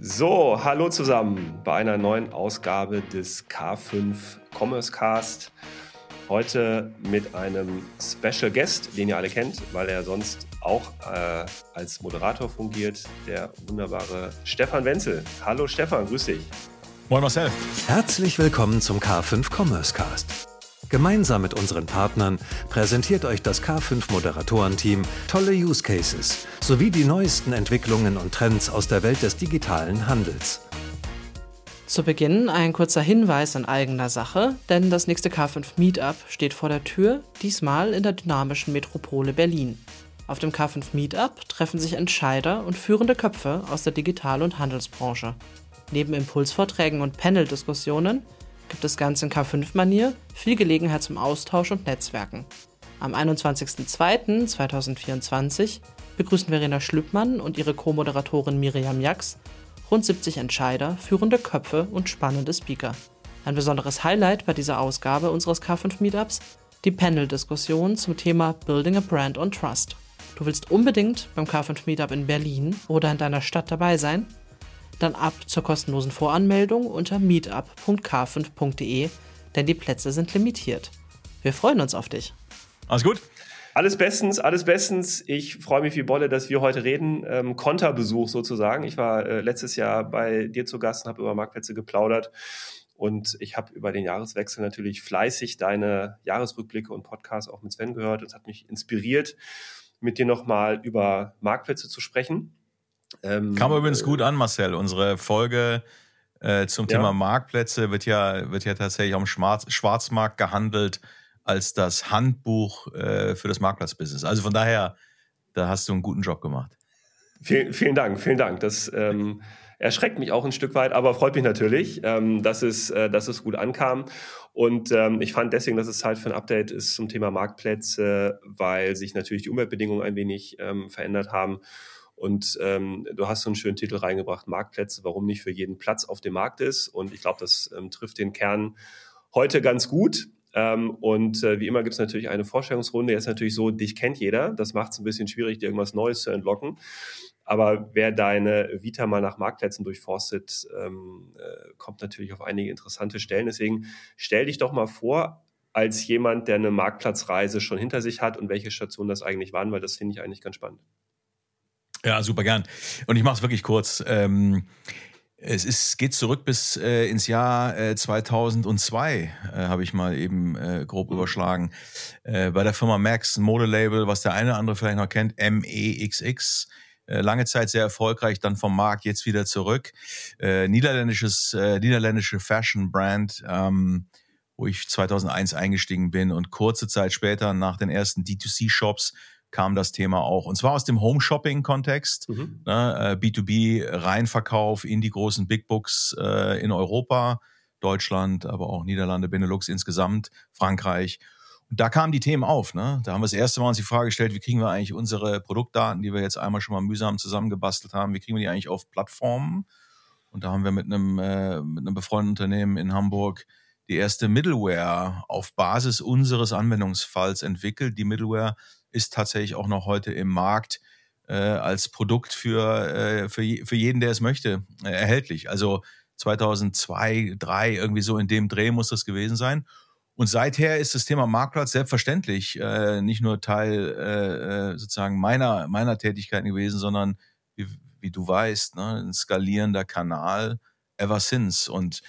So, hallo zusammen bei einer neuen Ausgabe des K5 Commerce Cast. Heute mit einem Special Guest, den ihr alle kennt, weil er sonst auch äh, als Moderator fungiert, der wunderbare Stefan Wenzel. Hallo Stefan, grüß dich. Moin Marcel. Herzlich willkommen zum K5 Commerce Cast. Gemeinsam mit unseren Partnern präsentiert euch das K5 Moderatorenteam tolle Use Cases sowie die neuesten Entwicklungen und Trends aus der Welt des digitalen Handels. Zu Beginn ein kurzer Hinweis in eigener Sache, denn das nächste K5 Meetup steht vor der Tür, diesmal in der dynamischen Metropole Berlin. Auf dem K5 Meetup treffen sich Entscheider und führende Köpfe aus der Digital- und Handelsbranche. Neben Impulsvorträgen und Panel-Diskussionen gibt es ganz in K5-Manier viel Gelegenheit zum Austausch und Netzwerken. Am 21.02.2024 begrüßen Verena Schlüppmann und ihre Co-Moderatorin Miriam Jax rund 70 Entscheider, führende Köpfe und spannende Speaker. Ein besonderes Highlight bei dieser Ausgabe unseres K5 Meetups die Panel-Diskussion zum Thema Building a Brand on Trust. Du willst unbedingt beim K5 Meetup in Berlin oder in deiner Stadt dabei sein? Dann ab zur kostenlosen Voranmeldung unter meetup.k5.de, denn die Plätze sind limitiert. Wir freuen uns auf dich. Alles gut? Alles bestens, alles bestens. Ich freue mich wie Bolle, dass wir heute reden. Ähm, Konterbesuch sozusagen. Ich war äh, letztes Jahr bei dir zu Gast und habe über Marktplätze geplaudert. Und ich habe über den Jahreswechsel natürlich fleißig deine Jahresrückblicke und Podcasts auch mit Sven gehört. Das hat mich inspiriert, mit dir nochmal über Marktplätze zu sprechen. Ähm, Kam übrigens gut an, Marcel. Unsere Folge äh, zum ja. Thema Marktplätze wird ja, wird ja tatsächlich am Schwarz, Schwarzmarkt gehandelt als das Handbuch äh, für das Marktplatzbusiness. Also von daher, da hast du einen guten Job gemacht. Vielen, vielen Dank, vielen Dank. Das ähm, erschreckt mich auch ein Stück weit, aber freut mich natürlich, ähm, dass, es, äh, dass es gut ankam. Und ähm, ich fand deswegen, dass es Zeit für ein Update ist zum Thema Marktplätze, weil sich natürlich die Umweltbedingungen ein wenig ähm, verändert haben. Und ähm, du hast so einen schönen Titel reingebracht, Marktplätze, warum nicht für jeden Platz auf dem Markt ist. Und ich glaube, das ähm, trifft den Kern heute ganz gut. Ähm, und äh, wie immer gibt es natürlich eine Vorstellungsrunde. Jetzt natürlich so, dich kennt jeder. Das macht es ein bisschen schwierig, dir irgendwas Neues zu entlocken. Aber wer deine Vita mal nach Marktplätzen durchforstet, ähm, äh, kommt natürlich auf einige interessante Stellen. Deswegen stell dich doch mal vor, als jemand, der eine Marktplatzreise schon hinter sich hat und welche Stationen das eigentlich waren, weil das finde ich eigentlich ganz spannend. Ja, super gern. Und ich mache es wirklich kurz. Ähm, es ist, geht zurück bis äh, ins Jahr äh, 2002, äh, habe ich mal eben äh, grob mhm. überschlagen. Äh, bei der Firma Max, ein Modelabel, was der eine oder andere vielleicht noch kennt, MEXX. Äh, lange Zeit sehr erfolgreich, dann vom Markt jetzt wieder zurück. Niederländisches, niederländische Fashion-Brand, ähm, wo ich 2001 eingestiegen bin und kurze Zeit später nach den ersten D2C-Shops kam das Thema auch. Und zwar aus dem Home-Shopping-Kontext, mhm. ne, B2B-Reinverkauf in die großen Big Books äh, in Europa, Deutschland, aber auch Niederlande, Benelux insgesamt, Frankreich. Und da kamen die Themen auf. Ne? Da haben wir das erste Mal uns die Frage gestellt, wie kriegen wir eigentlich unsere Produktdaten, die wir jetzt einmal schon mal mühsam zusammengebastelt haben, wie kriegen wir die eigentlich auf Plattformen? Und da haben wir mit einem, äh, mit einem befreundeten Unternehmen in Hamburg die erste Middleware auf Basis unseres Anwendungsfalls entwickelt. Die Middleware ist tatsächlich auch noch heute im Markt äh, als Produkt für, äh, für, für jeden, der es möchte, äh, erhältlich. Also 2002, 2003, irgendwie so in dem Dreh muss das gewesen sein. Und seither ist das Thema Marktplatz selbstverständlich äh, nicht nur Teil äh, äh sozusagen meiner, meiner Tätigkeiten gewesen, sondern wie, wie du weißt, ne, ein skalierender Kanal ever since. Und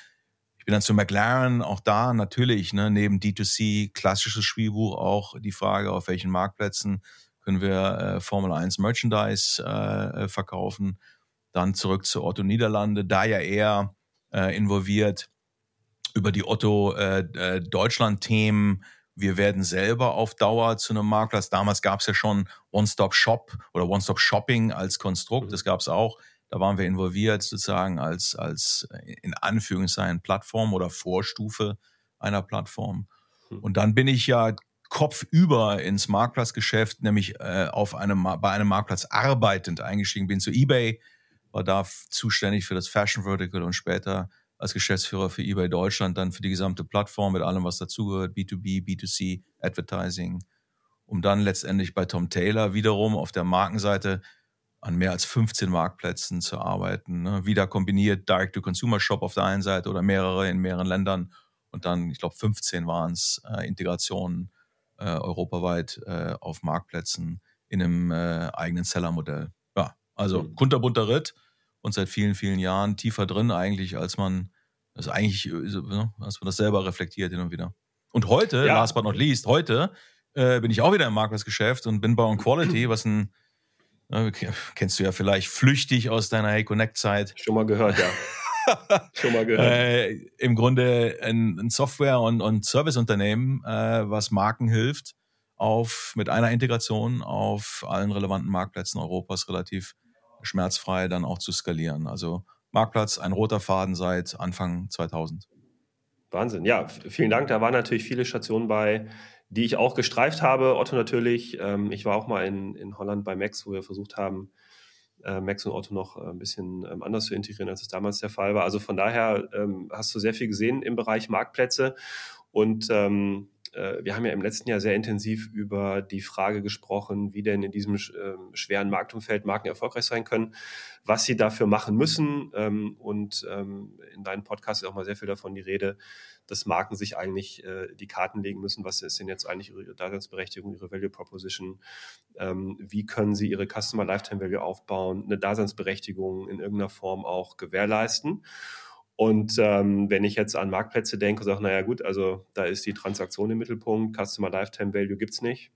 bin dann zu McLaren, auch da natürlich, ne, neben D2C, klassisches Spielbuch, auch die Frage, auf welchen Marktplätzen können wir äh, Formel 1 Merchandise äh, verkaufen. Dann zurück zu Otto Niederlande, da ja eher äh, involviert über die Otto äh, äh, Deutschland-Themen. Wir werden selber auf Dauer zu einem Marktplatz. Damals gab es ja schon One-Stop-Shop oder One-Stop-Shopping als Konstrukt. Mhm. Das gab es auch. Da waren wir involviert sozusagen als, als in Anführungszeichen Plattform oder Vorstufe einer Plattform. Hm. Und dann bin ich ja kopfüber ins Marktplatzgeschäft, nämlich äh, auf einem, bei einem Marktplatz arbeitend eingestiegen bin zu eBay, war da zuständig für das Fashion Vertical und später als Geschäftsführer für eBay Deutschland dann für die gesamte Plattform mit allem, was dazugehört, B2B, B2C, Advertising, um dann letztendlich bei Tom Taylor wiederum auf der Markenseite an mehr als 15 Marktplätzen zu arbeiten. Ne? Wieder kombiniert Direct-to-Consumer-Shop auf der einen Seite oder mehrere in mehreren Ländern und dann, ich glaube, 15 waren es, äh, Integrationen äh, europaweit äh, auf Marktplätzen in einem äh, eigenen Seller-Modell. Ja, also mhm. kunterbunter Ritt und seit vielen, vielen Jahren tiefer drin eigentlich, als man das eigentlich, äh, ne, als man das selber reflektiert hin und wieder. Und heute, ja. last but not least, heute äh, bin ich auch wieder im Marktplatzgeschäft und bin bei On Quality, was ein kennst du ja vielleicht flüchtig aus deiner Hey Connect Zeit. Schon mal gehört, ja. Schon mal gehört. Äh, Im Grunde ein, ein Software- und, und Serviceunternehmen, äh, was Marken hilft, auf mit einer Integration auf allen relevanten Marktplätzen Europas relativ schmerzfrei dann auch zu skalieren. Also Marktplatz, ein roter Faden seit Anfang 2000. Wahnsinn. Ja, vielen Dank. Da waren natürlich viele Stationen bei, die ich auch gestreift habe. Otto natürlich. Ähm, ich war auch mal in, in Holland bei Max, wo wir versucht haben, äh, Max und Otto noch ein bisschen ähm, anders zu integrieren, als es damals der Fall war. Also von daher ähm, hast du sehr viel gesehen im Bereich Marktplätze. Und ähm, äh, wir haben ja im letzten Jahr sehr intensiv über die Frage gesprochen, wie denn in diesem ähm, schweren Marktumfeld Marken erfolgreich sein können, was sie dafür machen müssen. Ähm, und ähm, in deinem Podcast ist auch mal sehr viel davon die Rede, dass Marken sich eigentlich äh, die Karten legen müssen. Was ist denn jetzt eigentlich ihre Daseinsberechtigung, ihre Value Proposition? wie können sie ihre Customer Lifetime Value aufbauen, eine Daseinsberechtigung in irgendeiner Form auch gewährleisten? Und ähm, wenn ich jetzt an Marktplätze denke sage, naja gut, also da ist die Transaktion im Mittelpunkt, Customer Lifetime Value gibt es nicht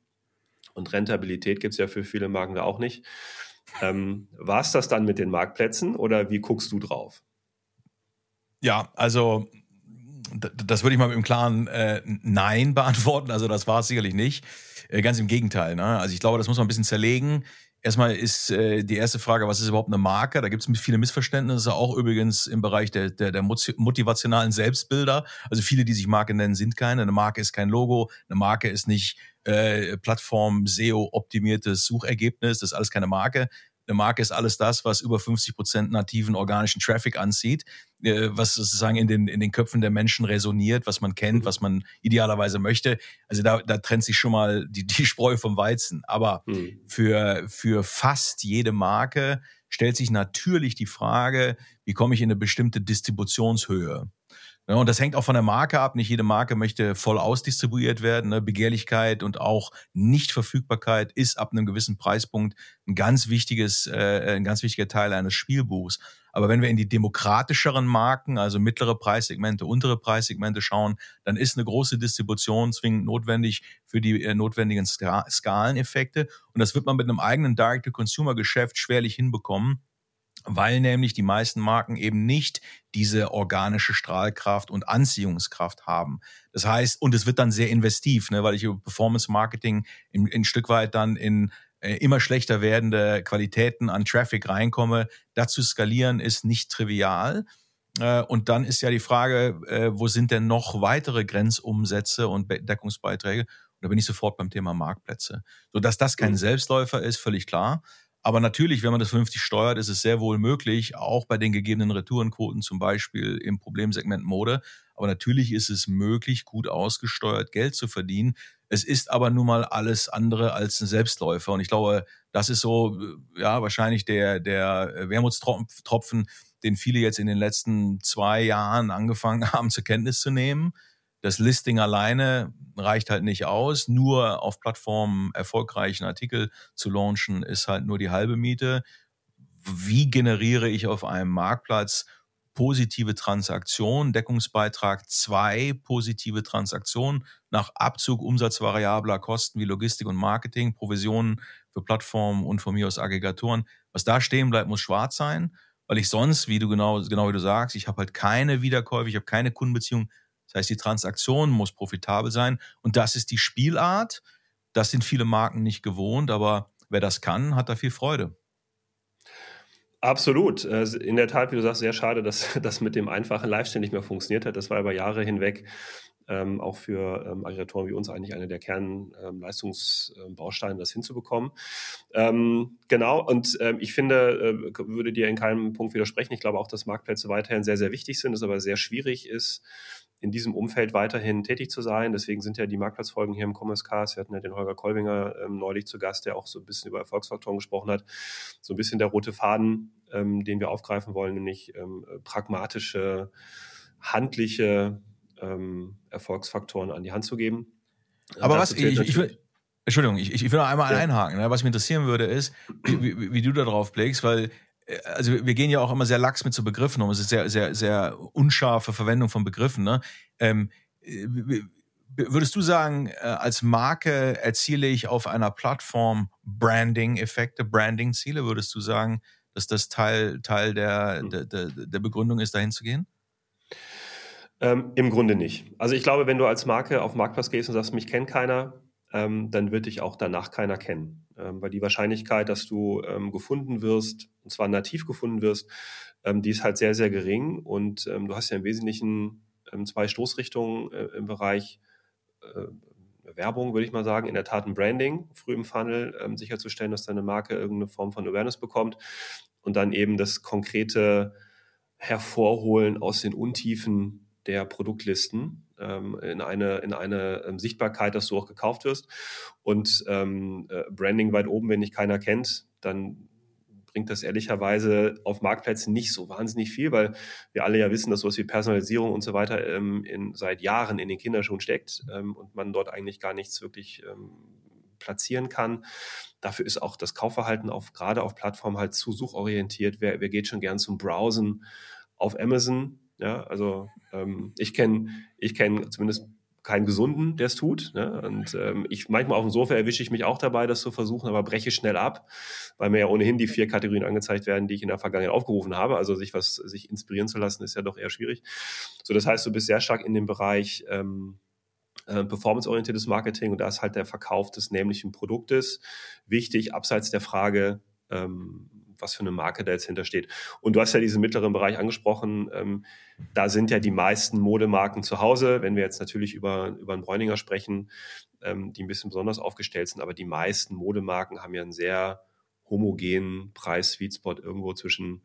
und Rentabilität gibt es ja für viele Marken da auch nicht. Ähm, War es das dann mit den Marktplätzen oder wie guckst du drauf? Ja, also das würde ich mal mit dem klaren äh, Nein beantworten. Also das war es sicherlich nicht. Äh, ganz im Gegenteil. Ne? Also ich glaube, das muss man ein bisschen zerlegen. Erstmal ist äh, die erste Frage, was ist überhaupt eine Marke? Da gibt es viele Missverständnisse, auch übrigens im Bereich der, der, der motivationalen Selbstbilder. Also viele, die sich Marke nennen, sind keine. Eine Marke ist kein Logo, eine Marke ist nicht äh, Plattform, SEO-optimiertes Suchergebnis, das ist alles keine Marke. Eine Marke ist alles das, was über 50 Prozent nativen organischen Traffic anzieht, äh, was sozusagen in den, in den Köpfen der Menschen resoniert, was man kennt, was man idealerweise möchte. Also da, da trennt sich schon mal die, die Spreu vom Weizen. Aber mhm. für, für fast jede Marke stellt sich natürlich die Frage, wie komme ich in eine bestimmte Distributionshöhe? Ja, und das hängt auch von der Marke ab. Nicht jede Marke möchte voll ausdistribuiert werden. Ne? Begehrlichkeit und auch Nichtverfügbarkeit ist ab einem gewissen Preispunkt ein ganz wichtiges, äh, ein ganz wichtiger Teil eines Spielbuchs. Aber wenn wir in die demokratischeren Marken, also mittlere Preissegmente, untere Preissegmente schauen, dann ist eine große Distribution zwingend notwendig für die äh, notwendigen Ska Skaleneffekte. Und das wird man mit einem eigenen Direct-to-Consumer-Geschäft schwerlich hinbekommen weil nämlich die meisten Marken eben nicht diese organische Strahlkraft und Anziehungskraft haben. Das heißt, und es wird dann sehr investiv, ne, weil ich über Performance Marketing in, ein Stück weit dann in äh, immer schlechter werdende Qualitäten an Traffic reinkomme. Dazu skalieren ist nicht trivial. Äh, und dann ist ja die Frage, äh, wo sind denn noch weitere Grenzumsätze und Deckungsbeiträge? Und da bin ich sofort beim Thema Marktplätze. So dass das kein mhm. Selbstläufer ist, völlig klar. Aber natürlich, wenn man das vernünftig steuert, ist es sehr wohl möglich, auch bei den gegebenen Retourenquoten zum Beispiel im Problemsegment Mode. Aber natürlich ist es möglich, gut ausgesteuert Geld zu verdienen. Es ist aber nun mal alles andere als ein Selbstläufer. Und ich glaube, das ist so, ja, wahrscheinlich der, der Wermutstropfen, den viele jetzt in den letzten zwei Jahren angefangen haben, zur Kenntnis zu nehmen das Listing alleine reicht halt nicht aus. Nur auf Plattformen erfolgreichen Artikel zu launchen, ist halt nur die halbe Miete. Wie generiere ich auf einem Marktplatz positive Transaktionen, Deckungsbeitrag zwei positive Transaktionen nach Abzug umsatzvariabler Kosten wie Logistik und Marketing, Provisionen für Plattformen und von mir aus Aggregatoren. Was da stehen bleibt, muss schwarz sein, weil ich sonst, wie du genau, genau wie du sagst, ich habe halt keine Wiederkäufe, ich habe keine Kundenbeziehung das heißt, die Transaktion muss profitabel sein und das ist die Spielart. Das sind viele Marken nicht gewohnt, aber wer das kann, hat da viel Freude. Absolut. Äh, in der Tat, wie du sagst, sehr schade, dass das mit dem einfachen Lifestyle nicht mehr funktioniert hat. Das war über Jahre hinweg ähm, auch für ähm, Aggregatoren wie uns eigentlich einer der Kernleistungsbausteine, ähm, das hinzubekommen. Ähm, genau, und ähm, ich finde, äh, würde dir in keinem Punkt widersprechen. Ich glaube auch, dass Marktplätze weiterhin sehr, sehr wichtig sind, es aber sehr schwierig ist, in diesem Umfeld weiterhin tätig zu sein. Deswegen sind ja die Marktplatzfolgen hier im Commerce Cast. Wir hatten ja den Holger Kolbinger ähm, neulich zu Gast, der auch so ein bisschen über Erfolgsfaktoren gesprochen hat. So ein bisschen der rote Faden, ähm, den wir aufgreifen wollen, nämlich ähm, pragmatische, handliche ähm, Erfolgsfaktoren an die Hand zu geben. Aber was, ich, ich, will, Entschuldigung, ich, ich will noch einmal ja. einhaken. Ne? Was mich interessieren würde, ist, wie, wie, wie du da drauf blickst, weil also wir gehen ja auch immer sehr lax mit so Begriffen um. Es ist sehr, sehr, sehr unscharfe Verwendung von Begriffen. Ne? Ähm, würdest du sagen, äh, als Marke erziele ich auf einer Plattform Branding-Effekte, Branding-Ziele? Würdest du sagen, dass das Teil, Teil der, hm. der, der, der Begründung ist, dahin zu gehen? Ähm, Im Grunde nicht. Also ich glaube, wenn du als Marke auf Marktplatz gehst und sagst, mich kennt keiner, ähm, dann wird dich auch danach keiner kennen. Ähm, weil die Wahrscheinlichkeit, dass du ähm, gefunden wirst, und zwar nativ gefunden wirst, ähm, die ist halt sehr, sehr gering. Und ähm, du hast ja im Wesentlichen ähm, zwei Stoßrichtungen äh, im Bereich äh, Werbung, würde ich mal sagen, in der Tat ein Branding, früh im Funnel sicherzustellen, dass deine Marke irgendeine Form von Awareness bekommt. Und dann eben das konkrete Hervorholen aus den Untiefen der Produktlisten ähm, in eine, in eine ähm, Sichtbarkeit, dass du auch gekauft wirst. Und ähm, äh, Branding weit oben, wenn dich keiner kennt, dann bringt das ehrlicherweise auf Marktplätzen nicht so wahnsinnig viel, weil wir alle ja wissen, dass sowas wie Personalisierung und so weiter ähm, in, seit Jahren in den Kinderschuhen steckt ähm, und man dort eigentlich gar nichts wirklich ähm, platzieren kann. Dafür ist auch das Kaufverhalten auf, gerade auf Plattformen halt zu suchorientiert. Wer, wer geht schon gern zum Browsen auf Amazon? Ja, also ähm, ich kenne ich kenn zumindest keinen Gesunden, der es tut. Ne? Und ähm, ich manchmal auf dem Sofa erwische ich mich auch dabei, das zu versuchen, aber breche schnell ab, weil mir ja ohnehin die vier Kategorien angezeigt werden, die ich in der Vergangenheit aufgerufen habe. Also sich was sich inspirieren zu lassen, ist ja doch eher schwierig. So, das heißt, du bist sehr stark in dem Bereich ähm, äh, performanceorientiertes Marketing und da ist halt der Verkauf des nämlichen Produktes wichtig, abseits der Frage, ähm, was für eine Marke da jetzt hintersteht. Und du hast ja diesen mittleren Bereich angesprochen. Ähm, da sind ja die meisten Modemarken zu Hause. Wenn wir jetzt natürlich über, über einen Bräuninger sprechen, ähm, die ein bisschen besonders aufgestellt sind, aber die meisten Modemarken haben ja einen sehr homogenen Preis-Sweet-Spot irgendwo zwischen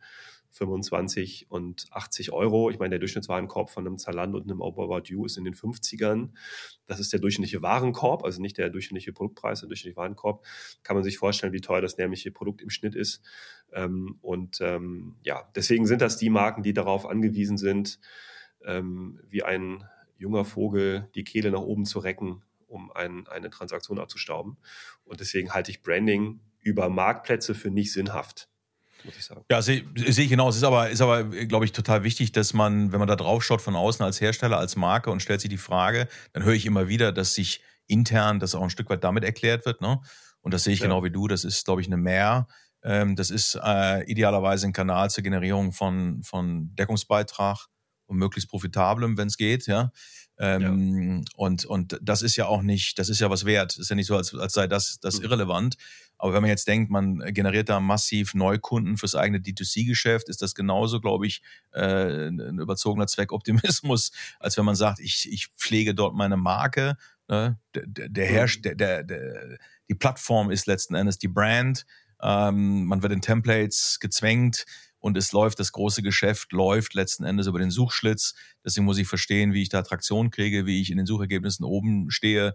25 und 80 Euro. Ich meine, der Durchschnittswarenkorb von einem Zalando und einem About You ist in den 50ern. Das ist der durchschnittliche Warenkorb, also nicht der durchschnittliche Produktpreis, der durchschnittliche Warenkorb. Kann man sich vorstellen, wie teuer das nämliche Produkt im Schnitt ist. Ähm, und ähm, ja, deswegen sind das die Marken, die darauf angewiesen sind, ähm, wie ein junger Vogel die Kehle nach oben zu recken, um ein, eine Transaktion abzustauben. Und deswegen halte ich Branding über Marktplätze für nicht sinnhaft muss ich sagen. Ja, sehe seh ich genau. Es ist aber, ist aber glaube ich, total wichtig, dass man, wenn man da drauf schaut von außen als Hersteller, als Marke und stellt sich die Frage, dann höre ich immer wieder, dass sich intern das auch ein Stück weit damit erklärt wird. Ne? Und das sehe ich ja. genau wie du. Das ist, glaube ich, eine Mehr. Ähm, das ist äh, idealerweise ein Kanal zur Generierung von, von Deckungsbeitrag und möglichst profitablem, wenn es geht, ja. Ähm, ja. Und, und das ist ja auch nicht, das ist ja was wert. Ist ja nicht so, als, als sei das, das mhm. irrelevant. Aber wenn man jetzt denkt, man generiert da massiv Neukunden fürs eigene D2C-Geschäft, ist das genauso, glaube ich, äh, ein überzogener Zweckoptimismus, als wenn man sagt, ich, ich pflege dort meine Marke. Äh, der, der, Herrsch, der, der, der, die Plattform ist letzten Endes die Brand. Ähm, man wird in Templates gezwängt und es läuft, das große Geschäft läuft letzten Endes über den Suchschlitz. Deswegen muss ich verstehen, wie ich da Traktion kriege, wie ich in den Suchergebnissen oben stehe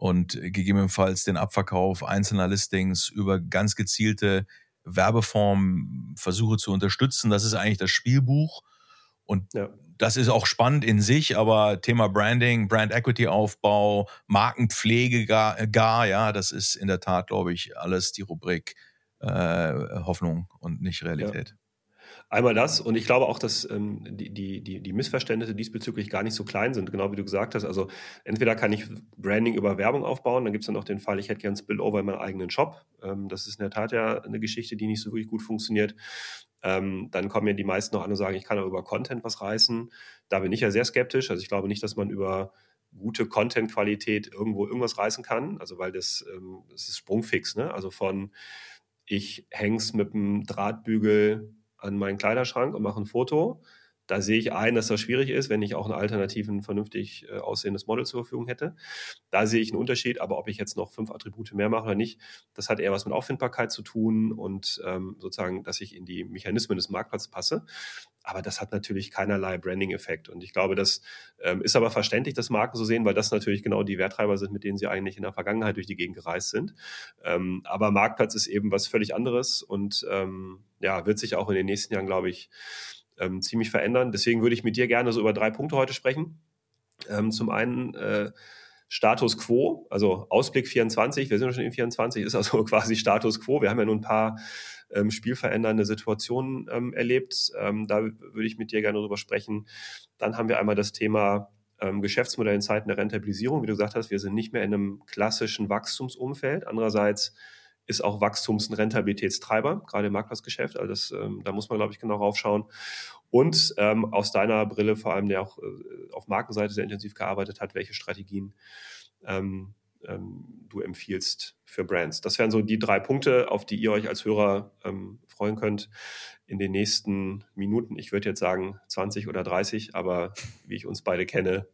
und gegebenenfalls den Abverkauf einzelner Listings über ganz gezielte Werbeformen versuche zu unterstützen. Das ist eigentlich das Spielbuch. Und ja. das ist auch spannend in sich, aber Thema Branding, Brand Equity Aufbau, Markenpflege gar, gar ja, das ist in der Tat, glaube ich, alles die Rubrik äh, Hoffnung und nicht Realität. Ja. Einmal das und ich glaube auch, dass ähm, die, die, die, Missverständnisse diesbezüglich gar nicht so klein sind, genau wie du gesagt hast. Also entweder kann ich Branding über Werbung aufbauen, dann gibt es dann auch den Fall, ich hätte gern Spillover in meinen eigenen Shop. Ähm, das ist in der Tat ja eine Geschichte, die nicht so wirklich gut funktioniert. Ähm, dann kommen ja die meisten noch an und sagen, ich kann auch über Content was reißen. Da bin ich ja sehr skeptisch. Also ich glaube nicht, dass man über gute Content-Qualität irgendwo irgendwas reißen kann. Also weil das, ähm, das ist sprungfix. Ne? Also von ich häng's mit einem Drahtbügel an meinen Kleiderschrank und mache ein Foto. Da sehe ich ein, dass das schwierig ist, wenn ich auch einen alternativen, vernünftig äh, aussehendes Model zur Verfügung hätte. Da sehe ich einen Unterschied, aber ob ich jetzt noch fünf Attribute mehr mache oder nicht, das hat eher was mit Auffindbarkeit zu tun und ähm, sozusagen, dass ich in die Mechanismen des Marktplatzes passe. aber das hat natürlich keinerlei Branding-Effekt. Und ich glaube, das ähm, ist aber verständlich, dass Marken so sehen, weil das natürlich genau die Werttreiber sind, mit denen sie eigentlich in der Vergangenheit durch die Gegend gereist sind. Ähm, aber Marktplatz ist eben was völlig anderes und ähm, ja, wird sich auch in den nächsten Jahren, glaube ich, ähm, ziemlich verändern. Deswegen würde ich mit dir gerne so über drei Punkte heute sprechen. Ähm, zum einen äh, Status quo, also Ausblick 24, wir sind schon in 24, ist also quasi Status quo. Wir haben ja nun ein paar ähm, spielverändernde Situationen ähm, erlebt. Ähm, da würde ich mit dir gerne drüber sprechen. Dann haben wir einmal das Thema ähm, Geschäftsmodell in Zeiten der Rentabilisierung. Wie du gesagt hast, wir sind nicht mehr in einem klassischen Wachstumsumfeld. Andererseits ist auch Wachstums- und Rentabilitätstreiber, gerade im Marktplatzgeschäft. Also das, ähm, da muss man, glaube ich, genau raufschauen. Und ähm, aus deiner Brille vor allem, der auch äh, auf Markenseite sehr intensiv gearbeitet hat, welche Strategien ähm, ähm, du empfiehlst für Brands. Das wären so die drei Punkte, auf die ihr euch als Hörer ähm, freuen könnt in den nächsten Minuten. Ich würde jetzt sagen 20 oder 30, aber wie ich uns beide kenne,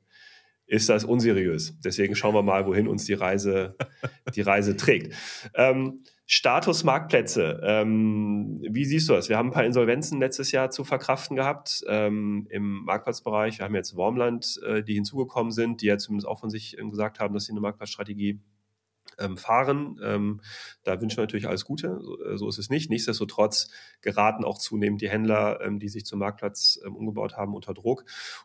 ist das unseriös. Deswegen schauen wir mal, wohin uns die Reise, die Reise trägt. Ähm, Status Marktplätze. Ähm, wie siehst du das? Wir haben ein paar Insolvenzen letztes Jahr zu verkraften gehabt ähm, im Marktplatzbereich. Wir haben jetzt Wormland, äh, die hinzugekommen sind, die ja zumindest auch von sich ähm, gesagt haben, dass sie eine Marktplatzstrategie ähm, fahren. Ähm, da wünschen wir natürlich alles Gute. So, äh, so, ist es nicht. Nichtsdestotrotz geraten auch zunehmend die Händler, ähm, die sich zum Marktplatz ähm, umgebaut haben, unter Druck.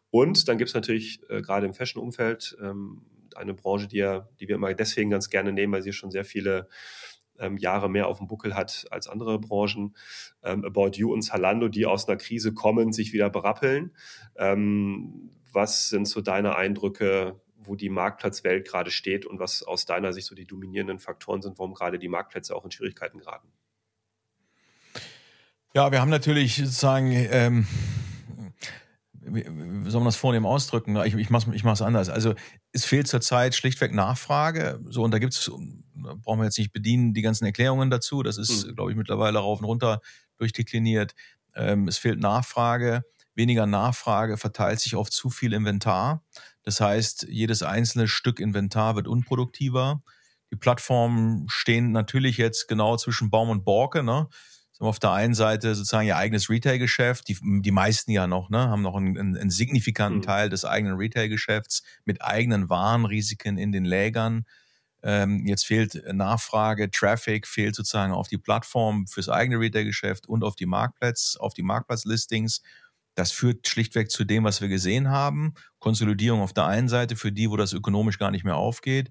Und dann gibt es natürlich äh, gerade im Fashion-Umfeld ähm, eine Branche, die, ja, die wir immer deswegen ganz gerne nehmen, weil sie schon sehr viele ähm, Jahre mehr auf dem Buckel hat als andere Branchen. About You und Zalando, die aus einer Krise kommen, sich wieder berappeln. was sind so deine Eindrücke wo die Marktplatzwelt gerade steht und was aus deiner Sicht so die dominierenden Faktoren sind, warum gerade die Marktplätze auch in Schwierigkeiten geraten. Ja, wir haben natürlich sozusagen, ähm, wie soll man das vornehm ausdrücken? Ich, ich mache es anders. Also es fehlt zurzeit schlichtweg Nachfrage. So, und da gibt es, brauchen wir jetzt nicht bedienen, die ganzen Erklärungen dazu. Das ist, mhm. glaube ich, mittlerweile rauf und runter durchdekliniert. Ähm, es fehlt Nachfrage. Weniger Nachfrage verteilt sich auf zu viel Inventar. Das heißt, jedes einzelne Stück Inventar wird unproduktiver. Die Plattformen stehen natürlich jetzt genau zwischen Baum und Borke. Ne? auf der einen Seite sozusagen ihr eigenes Retail-Geschäft, die, die meisten ja noch, ne, haben noch einen, einen, einen signifikanten mhm. Teil des eigenen Retail-Geschäfts mit eigenen Warenrisiken in den Lägern. Ähm, jetzt fehlt Nachfrage, Traffic fehlt sozusagen auf die Plattform fürs eigene Retail-Geschäft und auf die Marktplätze, auf die Marktplatzlistings. Das führt schlichtweg zu dem, was wir gesehen haben. Konsolidierung auf der einen Seite für die, wo das ökonomisch gar nicht mehr aufgeht.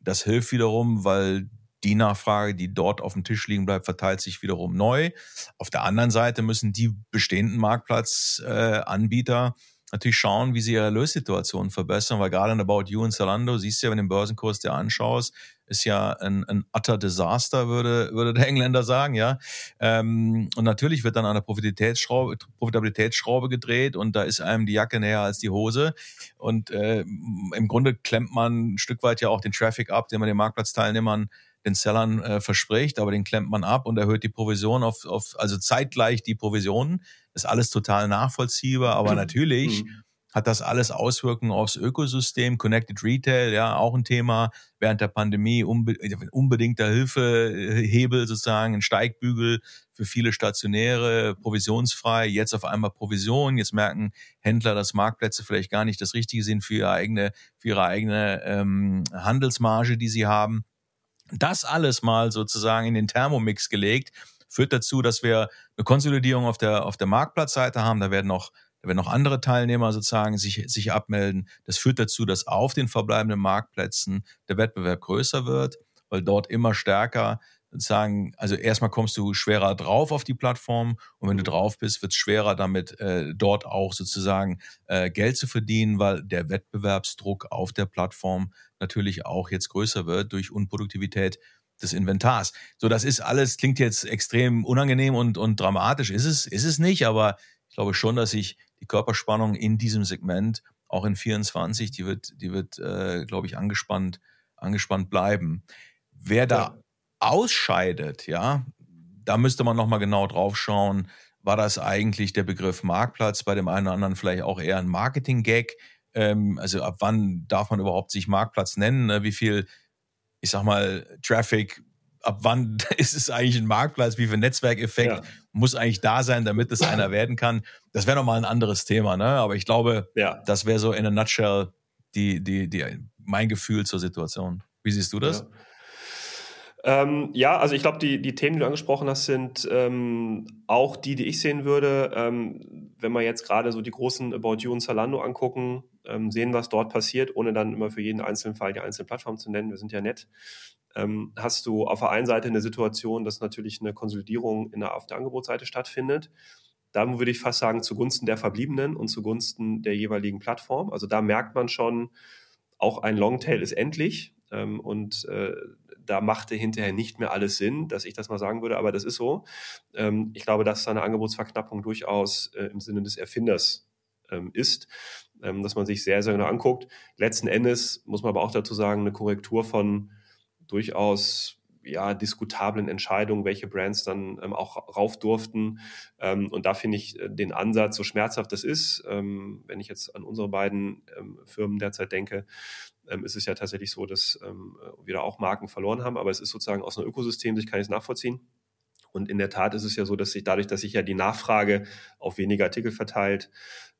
Das hilft wiederum, weil die Nachfrage, die dort auf dem Tisch liegen bleibt, verteilt sich wiederum neu. Auf der anderen Seite müssen die bestehenden Marktplatzanbieter äh, natürlich schauen, wie sie ihre Erlössituation verbessern, weil gerade in About You und Zalando, siehst du ja, wenn du den Börsenkurs dir anschaust, ist ja ein, ein utter Desaster, würde, würde der Engländer sagen, ja. Ähm, und natürlich wird dann an der Profitabilitätsschraube, Profitabilitätsschraube gedreht und da ist einem die Jacke näher als die Hose. Und äh, im Grunde klemmt man ein Stück weit ja auch den Traffic ab, den man den Marktplatzteilnehmern den Sellern äh, verspricht, aber den klemmt man ab und erhöht die Provision auf, auf also zeitgleich die Provisionen. Das ist alles total nachvollziehbar, aber natürlich mhm. Hat das alles Auswirkungen aufs Ökosystem. Connected Retail, ja, auch ein Thema während der Pandemie, unbe unbedingter Hilfehebel sozusagen, ein Steigbügel für viele Stationäre, provisionsfrei, jetzt auf einmal Provision. Jetzt merken Händler, dass Marktplätze vielleicht gar nicht das Richtige sind für ihre eigene, für ihre eigene ähm, Handelsmarge, die sie haben. Das alles mal sozusagen in den Thermomix gelegt, führt dazu, dass wir eine Konsolidierung auf der, auf der Marktplatzseite haben. Da werden noch werden noch andere Teilnehmer sozusagen sich, sich abmelden. Das führt dazu, dass auf den verbleibenden Marktplätzen der Wettbewerb größer wird, weil dort immer stärker sozusagen, also erstmal kommst du schwerer drauf auf die Plattform und wenn du drauf bist, wird es schwerer damit äh, dort auch sozusagen äh, Geld zu verdienen, weil der Wettbewerbsdruck auf der Plattform natürlich auch jetzt größer wird durch Unproduktivität des Inventars. So, das ist alles, klingt jetzt extrem unangenehm und, und dramatisch. Ist es, ist es nicht, aber ich glaube schon, dass sich die Körperspannung in diesem Segment auch in 24, die wird, die wird, äh, glaube ich, angespannt, angespannt bleiben. Wer da ja. ausscheidet, ja, da müsste man nochmal genau drauf schauen. War das eigentlich der Begriff Marktplatz? Bei dem einen oder anderen vielleicht auch eher ein Marketing-Gag? Ähm, also ab wann darf man überhaupt sich Marktplatz nennen? Ne? Wie viel, ich sag mal, Traffic ab wann ist es eigentlich ein Marktplatz, wie viel Netzwerkeffekt ja. muss eigentlich da sein, damit es einer werden kann. Das wäre nochmal ein anderes Thema, ne? Aber ich glaube, ja. das wäre so in a nutshell die, die, die, mein Gefühl zur Situation. Wie siehst du das? Ja. Ähm, ja, also ich glaube, die, die Themen, die du angesprochen hast, sind ähm, auch die, die ich sehen würde. Ähm, wenn wir jetzt gerade so die großen About You und Zalando angucken, ähm, sehen, was dort passiert, ohne dann immer für jeden einzelnen Fall die einzelne Plattform zu nennen. Wir sind ja nett. Ähm, hast du auf der einen Seite eine Situation, dass natürlich eine Konsolidierung in der, auf der Angebotsseite stattfindet. Da würde ich fast sagen, zugunsten der Verbliebenen und zugunsten der jeweiligen Plattform. Also da merkt man schon, auch ein Longtail ist endlich. Ähm, und äh, da machte hinterher nicht mehr alles Sinn, dass ich das mal sagen würde, aber das ist so. Ähm, ich glaube, dass eine Angebotsverknappung durchaus äh, im Sinne des Erfinders ähm, ist, ähm, dass man sich sehr, sehr genau anguckt. Letzten Endes muss man aber auch dazu sagen, eine Korrektur von durchaus ja, diskutablen Entscheidungen, welche Brands dann ähm, auch rauf durften. Ähm, und da finde ich äh, den Ansatz, so schmerzhaft das ist, ähm, wenn ich jetzt an unsere beiden ähm, Firmen derzeit denke, ähm, ist es ja tatsächlich so, dass ähm, wir da auch Marken verloren haben. Aber es ist sozusagen aus einem Ökosystem, sich kann ich es nachvollziehen. Und in der Tat ist es ja so, dass sich dadurch, dass sich ja die Nachfrage auf weniger Artikel verteilt,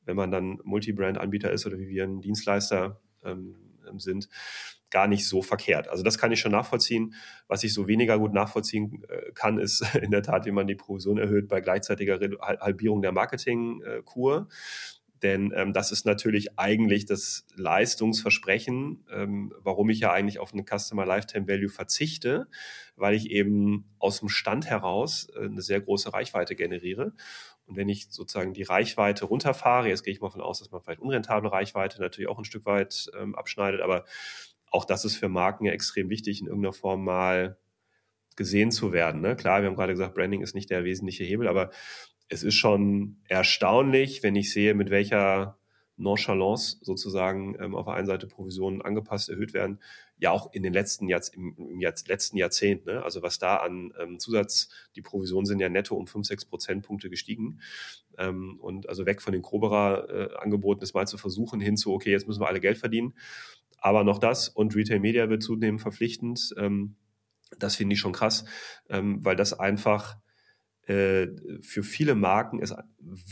wenn man dann Multibrand-Anbieter ist oder wie wir ein Dienstleister sind, gar nicht so verkehrt. Also das kann ich schon nachvollziehen. Was ich so weniger gut nachvollziehen äh, kann, ist in der Tat, wie man die Provision erhöht bei gleichzeitiger Halbierung der Marketingkur. Denn ähm, das ist natürlich eigentlich das Leistungsversprechen, ähm, warum ich ja eigentlich auf eine Customer Lifetime Value verzichte, weil ich eben aus dem Stand heraus äh, eine sehr große Reichweite generiere. Und wenn ich sozusagen die Reichweite runterfahre, jetzt gehe ich mal von aus, dass man vielleicht unrentable Reichweite natürlich auch ein Stück weit ähm, abschneidet, aber auch das ist für Marken ja extrem wichtig, in irgendeiner Form mal gesehen zu werden. Ne? Klar, wir haben gerade gesagt, Branding ist nicht der wesentliche Hebel, aber es ist schon erstaunlich, wenn ich sehe, mit welcher Nonchalance sozusagen ähm, auf der einen Seite Provisionen angepasst, erhöht werden, ja auch in den letzten Jahrz im, im Jahr, letzten Jahrzehnt. Ne? Also was da an ähm, Zusatz, die Provisionen sind ja netto um 5, 6 Prozentpunkte gestiegen. Ähm, und also weg von den Groberer-Angeboten, äh, das mal zu versuchen, hin zu, okay, jetzt müssen wir alle Geld verdienen. Aber noch das und Retail Media wird zunehmend verpflichtend. Ähm, das finde ich schon krass, ähm, weil das einfach für viele Marken es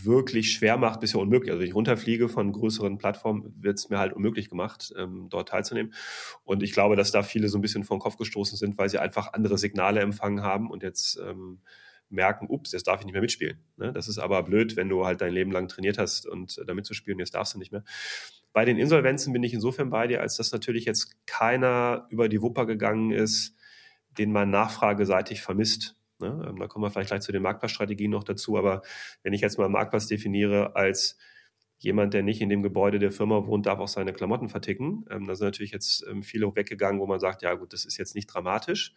wirklich schwer macht, bisher unmöglich. Also wenn ich runterfliege von größeren Plattformen, wird es mir halt unmöglich gemacht, ähm, dort teilzunehmen. Und ich glaube, dass da viele so ein bisschen vor den Kopf gestoßen sind, weil sie einfach andere Signale empfangen haben und jetzt ähm, merken, ups, jetzt darf ich nicht mehr mitspielen. Ne? Das ist aber blöd, wenn du halt dein Leben lang trainiert hast und da mitzuspielen, jetzt darfst du nicht mehr. Bei den Insolvenzen bin ich insofern bei dir, als dass natürlich jetzt keiner über die Wupper gegangen ist, den man nachfrageseitig vermisst. Ne? Ähm, da kommen wir vielleicht gleich zu den Marktplatzstrategien noch dazu. Aber wenn ich jetzt mal Marktplatz definiere als jemand, der nicht in dem Gebäude der Firma wohnt, darf auch seine Klamotten verticken. Ähm, da sind natürlich jetzt ähm, viele weggegangen, wo man sagt, ja gut, das ist jetzt nicht dramatisch.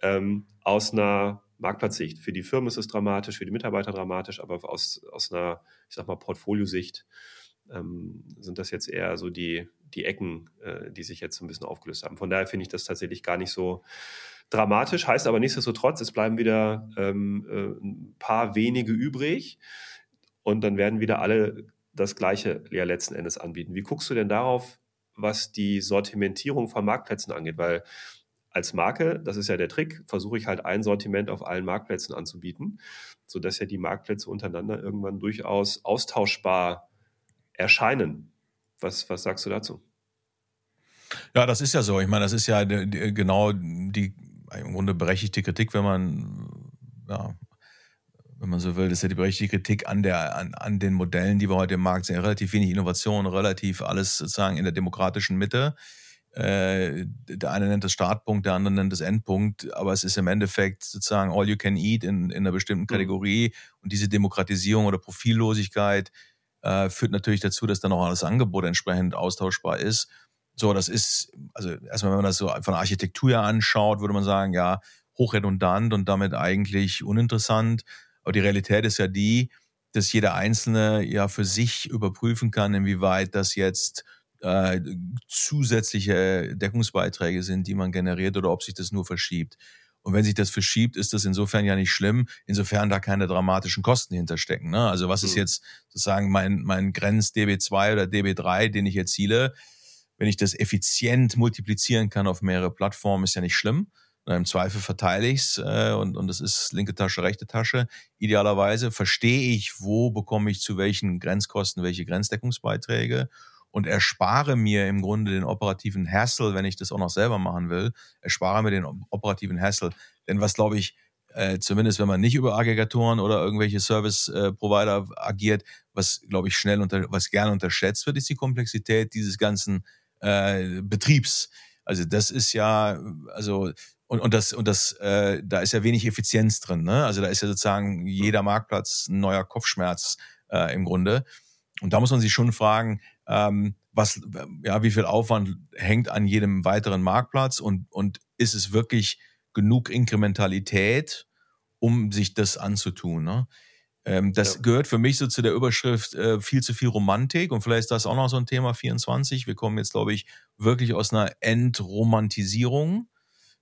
Ähm, aus einer Marktplatzsicht. Für die Firmen ist es dramatisch, für die Mitarbeiter dramatisch, aber aus, aus einer, ich sag mal, Portfoliosicht ähm, sind das jetzt eher so die, die Ecken, äh, die sich jetzt so ein bisschen aufgelöst haben. Von daher finde ich das tatsächlich gar nicht so dramatisch, heißt aber nichtsdestotrotz, es bleiben wieder ähm, äh, ein paar wenige übrig und dann werden wieder alle das Gleiche ja letzten Endes anbieten. Wie guckst du denn darauf, was die Sortimentierung von Marktplätzen angeht? Weil als Marke, das ist ja der Trick, versuche ich halt ein Sortiment auf allen Marktplätzen anzubieten, sodass ja die Marktplätze untereinander irgendwann durchaus austauschbar erscheinen. Was, was sagst du dazu? Ja, das ist ja so. Ich meine, das ist ja genau die im Grunde berechtigte Kritik, wenn man, ja, wenn man so will, das ist ja die berechtigte Kritik an, der, an, an den Modellen, die wir heute im Markt sehen. Relativ wenig Innovation, relativ alles sozusagen in der demokratischen Mitte. Äh, der eine nennt das Startpunkt, der andere nennt das Endpunkt, aber es ist im Endeffekt sozusagen all you can eat in, in einer bestimmten mhm. Kategorie. Und diese Demokratisierung oder Profillosigkeit äh, führt natürlich dazu, dass dann auch alles Angebot entsprechend austauschbar ist. So, das ist, also erstmal, wenn man das so von der Architektur her anschaut, würde man sagen, ja, hochredundant und damit eigentlich uninteressant. Aber die Realität ist ja die, dass jeder Einzelne ja für sich überprüfen kann, inwieweit das jetzt äh, zusätzliche Deckungsbeiträge sind, die man generiert oder ob sich das nur verschiebt. Und wenn sich das verschiebt, ist das insofern ja nicht schlimm, insofern da keine dramatischen Kosten hinterstecken. Ne? Also was ist mhm. jetzt sozusagen mein, mein Grenz DB2 oder DB3, den ich erziele? Wenn ich das effizient multiplizieren kann auf mehrere Plattformen, ist ja nicht schlimm. Im Zweifel verteile ich es äh, und, und das ist linke Tasche, rechte Tasche. Idealerweise verstehe ich, wo bekomme ich zu welchen Grenzkosten welche Grenzdeckungsbeiträge und erspare mir im Grunde den operativen Hassle, wenn ich das auch noch selber machen will, erspare mir den operativen Hassle. Denn was glaube ich, äh, zumindest wenn man nicht über Aggregatoren oder irgendwelche Service-Provider äh, agiert, was glaube ich schnell unter, was gerne unterschätzt wird, ist die Komplexität dieses ganzen äh, Betriebs. Also das ist ja, also und, und das, und das, äh, da ist ja wenig Effizienz drin. Ne? Also da ist ja sozusagen jeder Marktplatz ein neuer Kopfschmerz äh, im Grunde. Und da muss man sich schon fragen, ähm, was, ja, wie viel Aufwand hängt an jedem weiteren Marktplatz und, und ist es wirklich genug Inkrementalität, um sich das anzutun? Ne? Ähm, das ja. gehört für mich so zu der Überschrift äh, viel zu viel Romantik und vielleicht ist das auch noch so ein Thema 24. Wir kommen jetzt, glaube ich, wirklich aus einer Entromantisierung.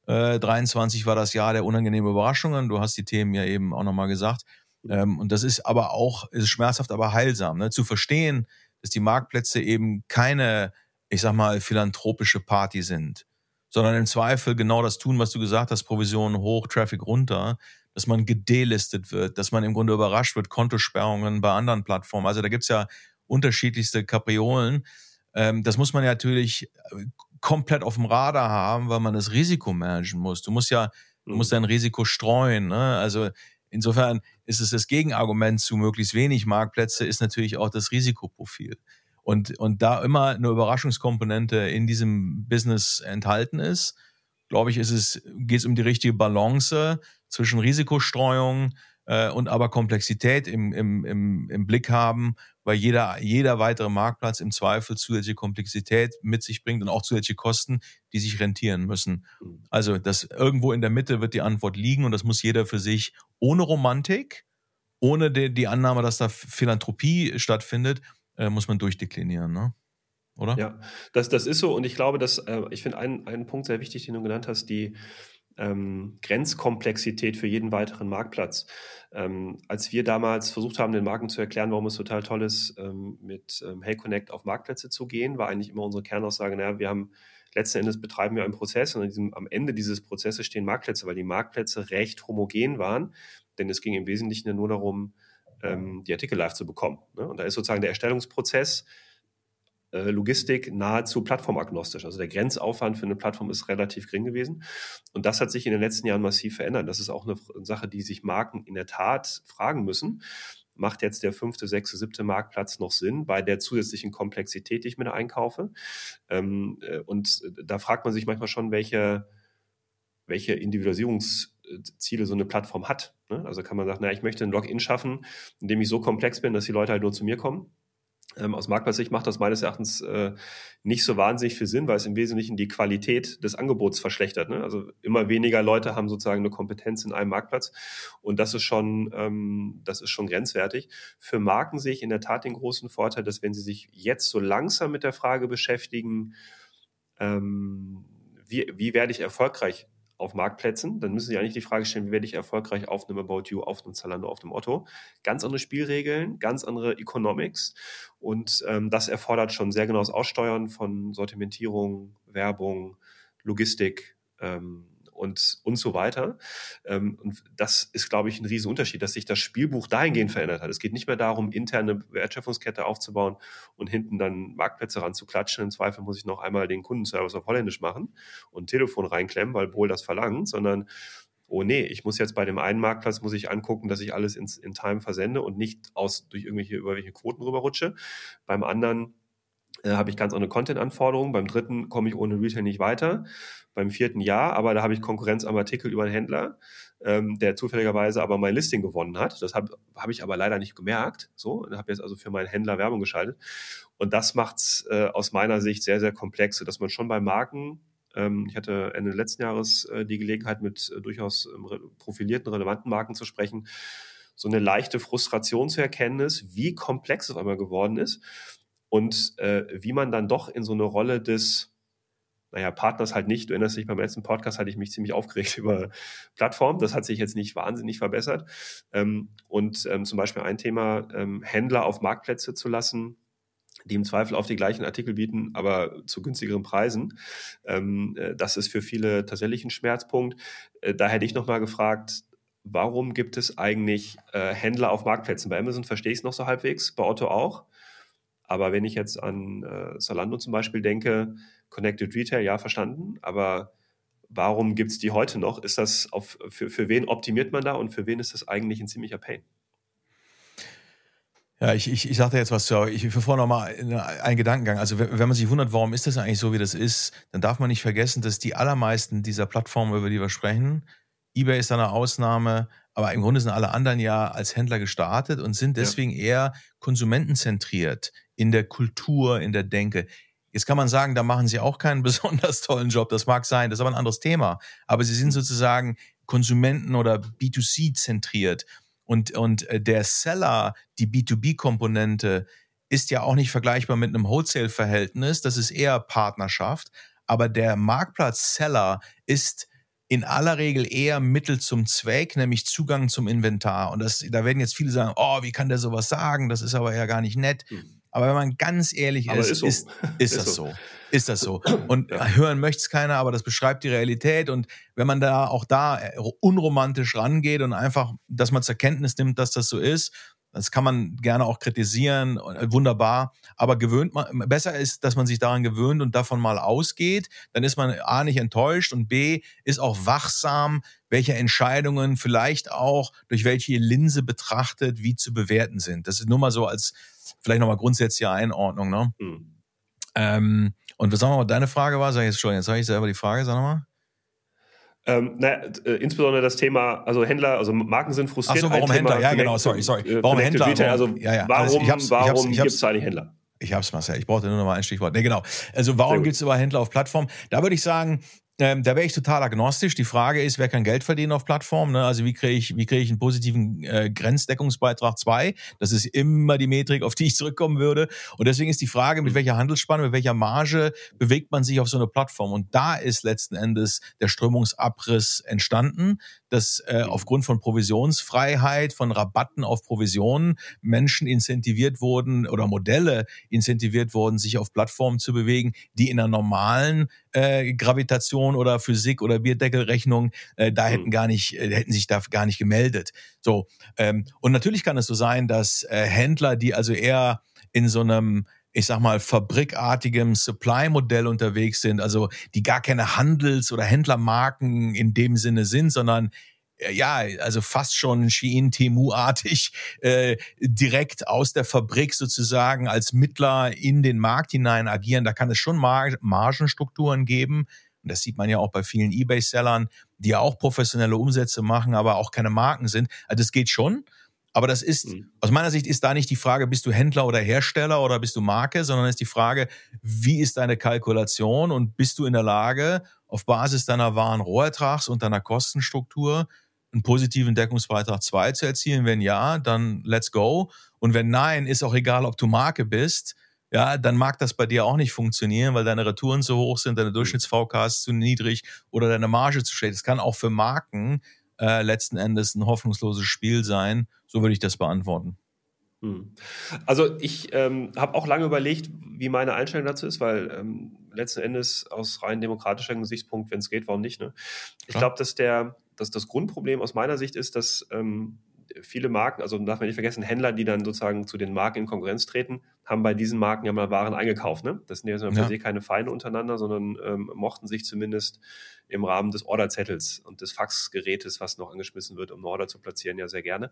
Äh, 23 war das Jahr der unangenehmen Überraschungen. Du hast die Themen ja eben auch nochmal gesagt. Ähm, und das ist aber auch, ist schmerzhaft, aber heilsam. Ne? Zu verstehen, dass die Marktplätze eben keine, ich sag mal, philanthropische Party sind, sondern im Zweifel genau das tun, was du gesagt hast, Provisionen hoch, Traffic runter, dass man gedelistet wird, dass man im Grunde überrascht wird, Kontosperrungen bei anderen Plattformen. Also da gibt's ja unterschiedlichste Kapriolen. Ähm, das muss man ja natürlich äh, komplett auf dem Radar haben, weil man das Risiko managen muss. Du musst ja, du musst mhm. dein Risiko streuen. Ne? Also Insofern ist es das Gegenargument zu möglichst wenig Marktplätze, ist natürlich auch das Risikoprofil. Und, und da immer eine Überraschungskomponente in diesem Business enthalten ist, glaube ich, ist es, geht es um die richtige Balance zwischen Risikostreuung äh, und aber Komplexität im, im, im, im Blick haben weil jeder, jeder weitere Marktplatz im Zweifel zusätzliche Komplexität mit sich bringt und auch zusätzliche Kosten, die sich rentieren müssen. Mhm. Also das irgendwo in der Mitte wird die Antwort liegen und das muss jeder für sich ohne Romantik, ohne die, die Annahme, dass da Philanthropie stattfindet, äh, muss man durchdeklinieren, ne? Oder? Ja, das, das ist so und ich glaube, dass äh, ich finde einen, einen Punkt sehr wichtig, den du genannt hast, die ähm, Grenzkomplexität für jeden weiteren Marktplatz. Ähm, als wir damals versucht haben, den Marken zu erklären, warum es total toll ist, ähm, mit ähm, Hey Connect auf Marktplätze zu gehen, war eigentlich immer unsere Kernaussage, naja, wir haben letzten Endes betreiben wir einen Prozess und diesem, am Ende dieses Prozesses stehen Marktplätze, weil die Marktplätze recht homogen waren, denn es ging im Wesentlichen nur darum, ähm, die Artikel live zu bekommen. Ne? Und da ist sozusagen der Erstellungsprozess Logistik nahezu plattformagnostisch. Also der Grenzaufwand für eine Plattform ist relativ gering gewesen. Und das hat sich in den letzten Jahren massiv verändert. Das ist auch eine Sache, die sich Marken in der Tat fragen müssen. Macht jetzt der fünfte, sechste, siebte Marktplatz noch Sinn bei der zusätzlichen Komplexität, die ich mir da einkaufe? Ähm, äh, und da fragt man sich manchmal schon, welche, welche Individualisierungsziele so eine Plattform hat. Ne? Also kann man sagen, na, ich möchte ein Login schaffen, in dem ich so komplex bin, dass die Leute halt nur zu mir kommen ähm, aus Marktplatz-Sicht macht das meines Erachtens äh, nicht so wahnsinnig viel Sinn, weil es im Wesentlichen die Qualität des Angebots verschlechtert. Ne? Also immer weniger Leute haben sozusagen eine Kompetenz in einem Marktplatz und das ist schon, ähm, das ist schon grenzwertig. Für Marken sehe ich in der Tat den großen Vorteil, dass wenn sie sich jetzt so langsam mit der Frage beschäftigen, ähm, wie, wie werde ich erfolgreich auf Marktplätzen, dann müssen Sie eigentlich die Frage stellen, wie werde ich erfolgreich auf einem About You, auf einem Zalando, auf dem Otto. Ganz andere Spielregeln, ganz andere Economics und ähm, das erfordert schon sehr genaues Aussteuern von Sortimentierung, Werbung, Logistik, ähm, und, und so weiter. Ähm, und das ist, glaube ich, ein Riesenunterschied, dass sich das Spielbuch dahingehend verändert hat. Es geht nicht mehr darum, interne Wertschöpfungskette aufzubauen und hinten dann Marktplätze ranzuklatschen. Im Zweifel muss ich noch einmal den Kundenservice auf Holländisch machen und Telefon reinklemmen, weil Bohl das verlangt, sondern oh nee, ich muss jetzt bei dem einen Marktplatz muss ich angucken, dass ich alles ins, in Time versende und nicht aus durch irgendwelche über welche Quoten rüberrutsche. Beim anderen äh, habe ich ganz andere Content-Anforderungen. Beim dritten komme ich ohne Retail nicht weiter. Beim vierten ja, aber da habe ich Konkurrenz am Artikel über einen Händler, ähm, der zufälligerweise aber mein Listing gewonnen hat. Das habe hab ich aber leider nicht gemerkt. So, habe jetzt also für meinen Händler Werbung geschaltet. Und das macht es äh, aus meiner Sicht sehr, sehr komplex, sodass man schon bei Marken ähm, ich hatte Ende letzten Jahres äh, die Gelegenheit, mit äh, durchaus ähm, profilierten, relevanten Marken zu sprechen, so eine leichte Frustration zu erkennen ist, wie komplex es einmal geworden ist und äh, wie man dann doch in so eine Rolle des, naja, Partners halt nicht. Du erinnerst dich, beim letzten Podcast hatte ich mich ziemlich aufgeregt über Plattformen. Das hat sich jetzt nicht wahnsinnig verbessert. Ähm, und ähm, zum Beispiel ein Thema, ähm, Händler auf Marktplätze zu lassen, die im Zweifel auf die gleichen Artikel bieten, aber zu günstigeren Preisen. Ähm, äh, das ist für viele tatsächlich ein Schmerzpunkt. Äh, da hätte ich nochmal gefragt, warum gibt es eigentlich äh, Händler auf Marktplätzen? Bei Amazon verstehe ich es noch so halbwegs, bei Otto auch. Aber wenn ich jetzt an äh, Zalando zum Beispiel denke, Connected Retail, ja, verstanden. Aber warum gibt es die heute noch? Ist das auf, für, für wen optimiert man da und für wen ist das eigentlich ein ziemlicher Pain? Ja, ich, ich, ich sagte jetzt was zu, ich bevor noch mal einen Gedankengang. Also wenn, wenn man sich wundert, warum ist das eigentlich so, wie das ist, dann darf man nicht vergessen, dass die allermeisten dieser Plattformen, über die wir sprechen, eBay ist eine Ausnahme, aber im Grunde sind alle anderen ja als Händler gestartet und sind deswegen ja. eher konsumentenzentriert in der Kultur, in der Denke. Jetzt kann man sagen, da machen sie auch keinen besonders tollen Job. Das mag sein, das ist aber ein anderes Thema. Aber sie sind hm. sozusagen Konsumenten- oder B2C-zentriert. Und, und äh, der Seller, die B2B-Komponente, ist ja auch nicht vergleichbar mit einem Wholesale-Verhältnis. Das ist eher Partnerschaft. Aber der Marktplatz-Seller ist in aller Regel eher Mittel zum Zweck, nämlich Zugang zum Inventar. Und das, da werden jetzt viele sagen, oh, wie kann der sowas sagen? Das ist aber ja gar nicht nett. Mhm. Aber wenn man ganz ehrlich ist, ist, so. ist, ist, das so. Ist das so. Und ja. hören möchte es keiner, aber das beschreibt die Realität. Und wenn man da auch da äh, unromantisch rangeht und einfach, dass man zur Kenntnis nimmt, dass das so ist, das kann man gerne auch kritisieren, äh, wunderbar. Aber gewöhnt man, besser ist, dass man sich daran gewöhnt und davon mal ausgeht. Dann ist man A nicht enttäuscht und B ist auch wachsam, welche Entscheidungen vielleicht auch durch welche Linse betrachtet, wie zu bewerten sind. Das ist nur mal so als vielleicht nochmal grundsätzliche Einordnung. Ne? Mhm. Ähm, und was sagen wir mal, deine Frage war, sag ich jetzt schon, jetzt habe ich selber die Frage, sag nochmal. Ähm, naja, äh, insbesondere das Thema, also Händler, also Marken sind frustriert. Ach so, warum Händler? Ja, genau, sorry, sorry. Äh, warum Händler? Retail, also ja, ja, warum, warum gibt es eigentlich Händler? Ich hab's, Marcel. Ich brauchte nur noch mal ein Stichwort. Nee, genau. Also warum gibt es über Händler auf Plattformen? Da würde ich sagen, ähm, da wäre ich total agnostisch. Die Frage ist, wer kann Geld verdienen auf Plattformen? Ne? Also wie kriege ich, wie kriege ich einen positiven äh, Grenzdeckungsbeitrag 2? Das ist immer die Metrik, auf die ich zurückkommen würde. Und deswegen ist die Frage, mit welcher Handelsspanne, mit welcher Marge bewegt man sich auf so eine Plattform? Und da ist letzten Endes der Strömungsabriss entstanden dass äh, mhm. aufgrund von Provisionsfreiheit, von Rabatten auf Provisionen Menschen incentiviert wurden oder Modelle incentiviert wurden, sich auf Plattformen zu bewegen, die in einer normalen äh, Gravitation oder Physik oder Bierdeckelrechnung äh, da hätten mhm. gar nicht, äh, hätten sich da gar nicht gemeldet. So ähm, und natürlich kann es so sein, dass äh, Händler, die also eher in so einem ich sag mal, fabrikartigem Supply-Modell unterwegs sind, also die gar keine Handels- oder Händlermarken in dem Sinne sind, sondern äh, ja, also fast schon Shein Temu-artig äh, direkt aus der Fabrik sozusagen als Mittler in den Markt hinein agieren. Da kann es schon Mar Margenstrukturen geben. Und das sieht man ja auch bei vielen Ebay-Sellern, die ja auch professionelle Umsätze machen, aber auch keine Marken sind. Also das geht schon. Aber das ist, mhm. aus meiner Sicht ist da nicht die Frage, bist du Händler oder Hersteller oder bist du Marke, sondern ist die Frage, wie ist deine Kalkulation und bist du in der Lage, auf Basis deiner wahren Rohertrags und deiner Kostenstruktur einen positiven Deckungsbeitrag 2 zu erzielen? Wenn ja, dann let's go. Und wenn nein, ist auch egal, ob du Marke bist, ja, dann mag das bei dir auch nicht funktionieren, weil deine Retouren zu hoch sind, deine mhm. Durchschnitts-VK ist zu niedrig oder deine Marge zu schlecht. Das kann auch für Marken äh, letzten Endes ein hoffnungsloses Spiel sein. So würde ich das beantworten. Hm. Also ich ähm, habe auch lange überlegt, wie meine Einstellung dazu ist, weil ähm, letzten Endes aus rein demokratischer Gesichtspunkt, wenn es geht, warum nicht? Ne? Ich glaube, dass der, dass das Grundproblem aus meiner Sicht ist, dass ähm, viele Marken, also darf man nicht vergessen, Händler, die dann sozusagen zu den Marken in Konkurrenz treten, haben bei diesen Marken ja mal Waren eingekauft. Ne? Das sind ja, per se keine Feinde untereinander, sondern ähm, mochten sich zumindest im Rahmen des Orderzettels und des Faxgerätes, was noch angeschmissen wird, um eine Order zu platzieren, ja sehr gerne.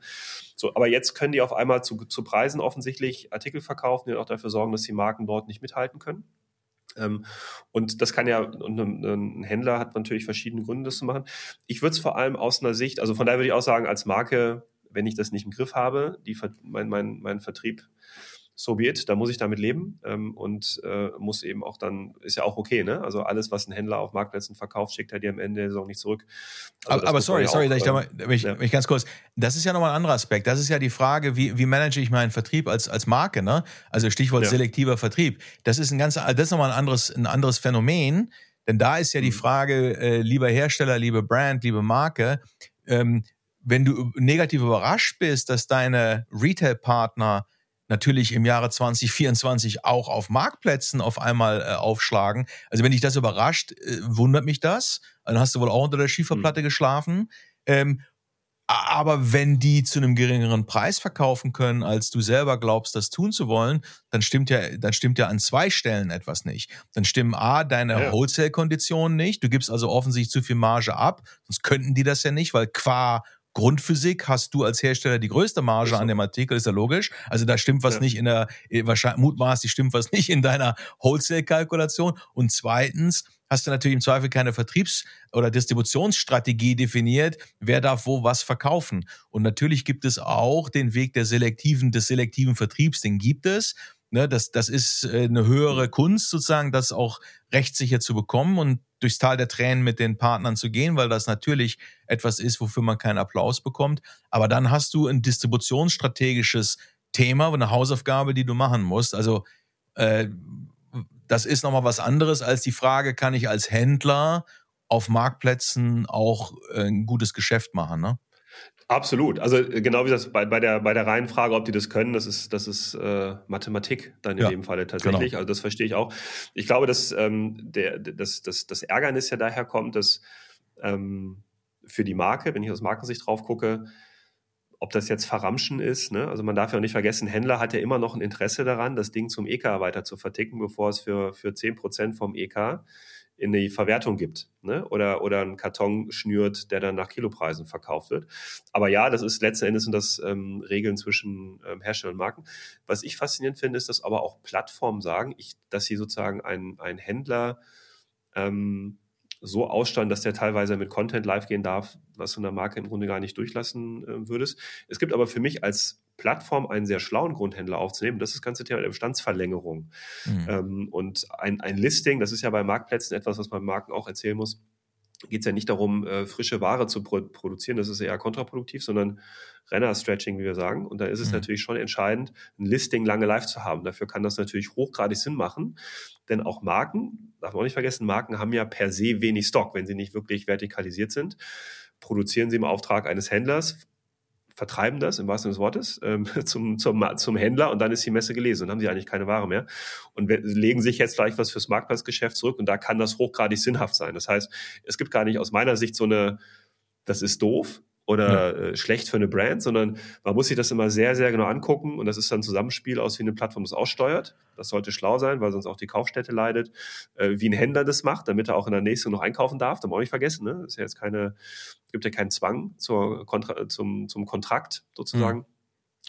So, aber jetzt können die auf einmal zu, zu Preisen offensichtlich Artikel verkaufen, die auch dafür sorgen, dass die Marken dort nicht mithalten können. Ähm, und das kann ja, und ein, Händler hat natürlich verschiedene Gründe, das zu machen. Ich würde es vor allem aus einer Sicht, also von daher würde ich auch sagen, als Marke wenn ich das nicht im Griff habe, die, mein, mein, mein Vertrieb so be it, da muss ich damit leben ähm, und äh, muss eben auch dann, ist ja auch okay, ne? Also alles, was ein Händler auf Marktplätzen verkauft, schickt er dir am Ende der Saison nicht zurück. Also aber, aber sorry, sorry, auch, ich da mal, mich, ja. mich ganz kurz, das ist ja nochmal ein anderer Aspekt. Das ist ja die Frage, wie, wie manage ich meinen Vertrieb als, als Marke, ne? Also Stichwort ja. selektiver Vertrieb. Das ist ein ganz, das ist nochmal ein anderes, ein anderes Phänomen, denn da ist ja die mhm. Frage, äh, lieber Hersteller, liebe Brand, liebe Marke, ähm, wenn du negativ überrascht bist, dass deine Retail-Partner natürlich im Jahre 2024 auch auf Marktplätzen auf einmal äh, aufschlagen. Also wenn dich das überrascht, äh, wundert mich das. Dann hast du wohl auch unter der Schieferplatte mhm. geschlafen. Ähm, aber wenn die zu einem geringeren Preis verkaufen können, als du selber glaubst, das tun zu wollen, dann stimmt ja, dann stimmt ja an zwei Stellen etwas nicht. Dann stimmen A, deine ja. Wholesale-Konditionen nicht. Du gibst also offensichtlich zu viel Marge ab. Sonst könnten die das ja nicht, weil qua Grundphysik hast du als Hersteller die größte Marge so. an dem Artikel, ist ja logisch. Also da stimmt was ja. nicht in der, wahrscheinlich mutmaßlich stimmt was nicht in deiner Wholesale-Kalkulation. Und zweitens, hast du natürlich im Zweifel keine Vertriebs- oder Distributionsstrategie definiert, wer darf wo was verkaufen. Und natürlich gibt es auch den Weg der selektiven, des selektiven Vertriebs, den gibt es. Ne, das, das ist äh, eine höhere Kunst sozusagen, das auch rechtssicher zu bekommen und durchs Tal der Tränen mit den Partnern zu gehen, weil das natürlich etwas ist, wofür man keinen Applaus bekommt. Aber dann hast du ein distributionsstrategisches Thema, eine Hausaufgabe, die du machen musst. Also äh, das ist nochmal was anderes als die Frage, kann ich als Händler auf Marktplätzen auch äh, ein gutes Geschäft machen, ne? Absolut. Also äh, genau wie das bei, bei, der, bei der reinen Frage, ob die das können, das ist, das ist äh, Mathematik dann in ja, dem Falle tatsächlich. Genau. Also das verstehe ich auch. Ich glaube, dass ähm, der, das, das, das Ärgernis ja daher kommt, dass ähm, für die Marke, wenn ich aus Markensicht drauf gucke, ob das jetzt Verramschen ist. Ne? Also man darf ja auch nicht vergessen, Händler hat ja immer noch ein Interesse daran, das Ding zum EK weiter zu verticken, bevor es für, für 10% vom EK in die Verwertung gibt ne? oder, oder einen Karton schnürt, der dann nach Kilopreisen verkauft wird. Aber ja, das ist letzten Endes sind das ähm, Regeln zwischen ähm, Herstellern und Marken. Was ich faszinierend finde, ist, dass aber auch Plattformen sagen, ich, dass sie sozusagen ein, ein Händler ähm, so aussteuern, dass der teilweise mit Content live gehen darf, was du in der Marke im Grunde gar nicht durchlassen äh, würdest. Es gibt aber für mich als Plattform einen sehr schlauen Grundhändler aufzunehmen. Das ist das ganze Thema der Bestandsverlängerung. Mhm. Ähm, und ein, ein Listing, das ist ja bei Marktplätzen etwas, was man Marken auch erzählen muss, geht es ja nicht darum, äh, frische Ware zu pro produzieren, das ist eher kontraproduktiv, sondern Renner-Stretching, wie wir sagen. Und da ist es mhm. natürlich schon entscheidend, ein Listing lange live zu haben. Dafür kann das natürlich hochgradig Sinn machen, denn auch Marken, darf man auch nicht vergessen, Marken haben ja per se wenig Stock, wenn sie nicht wirklich vertikalisiert sind. Produzieren sie im Auftrag eines Händlers, vertreiben das im wahrsten Sinne des Wortes ähm, zum, zum, zum Händler und dann ist die Messe gelesen und haben sie eigentlich keine Ware mehr und legen sich jetzt gleich was fürs Marktplatzgeschäft zurück und da kann das hochgradig sinnhaft sein. Das heißt, es gibt gar nicht aus meiner Sicht so eine, das ist doof, oder ja. äh, schlecht für eine Brand, sondern man muss sich das immer sehr, sehr genau angucken und das ist dann ein Zusammenspiel aus, wie eine Plattform das aussteuert. Das sollte schlau sein, weil sonst auch die Kaufstätte leidet, äh, wie ein Händler das macht, damit er auch in der nächsten noch einkaufen darf. Da muss man auch nicht vergessen, ne? Ist ja jetzt keine, gibt ja keinen Zwang zur Kontra zum, zum Kontrakt sozusagen. Mhm.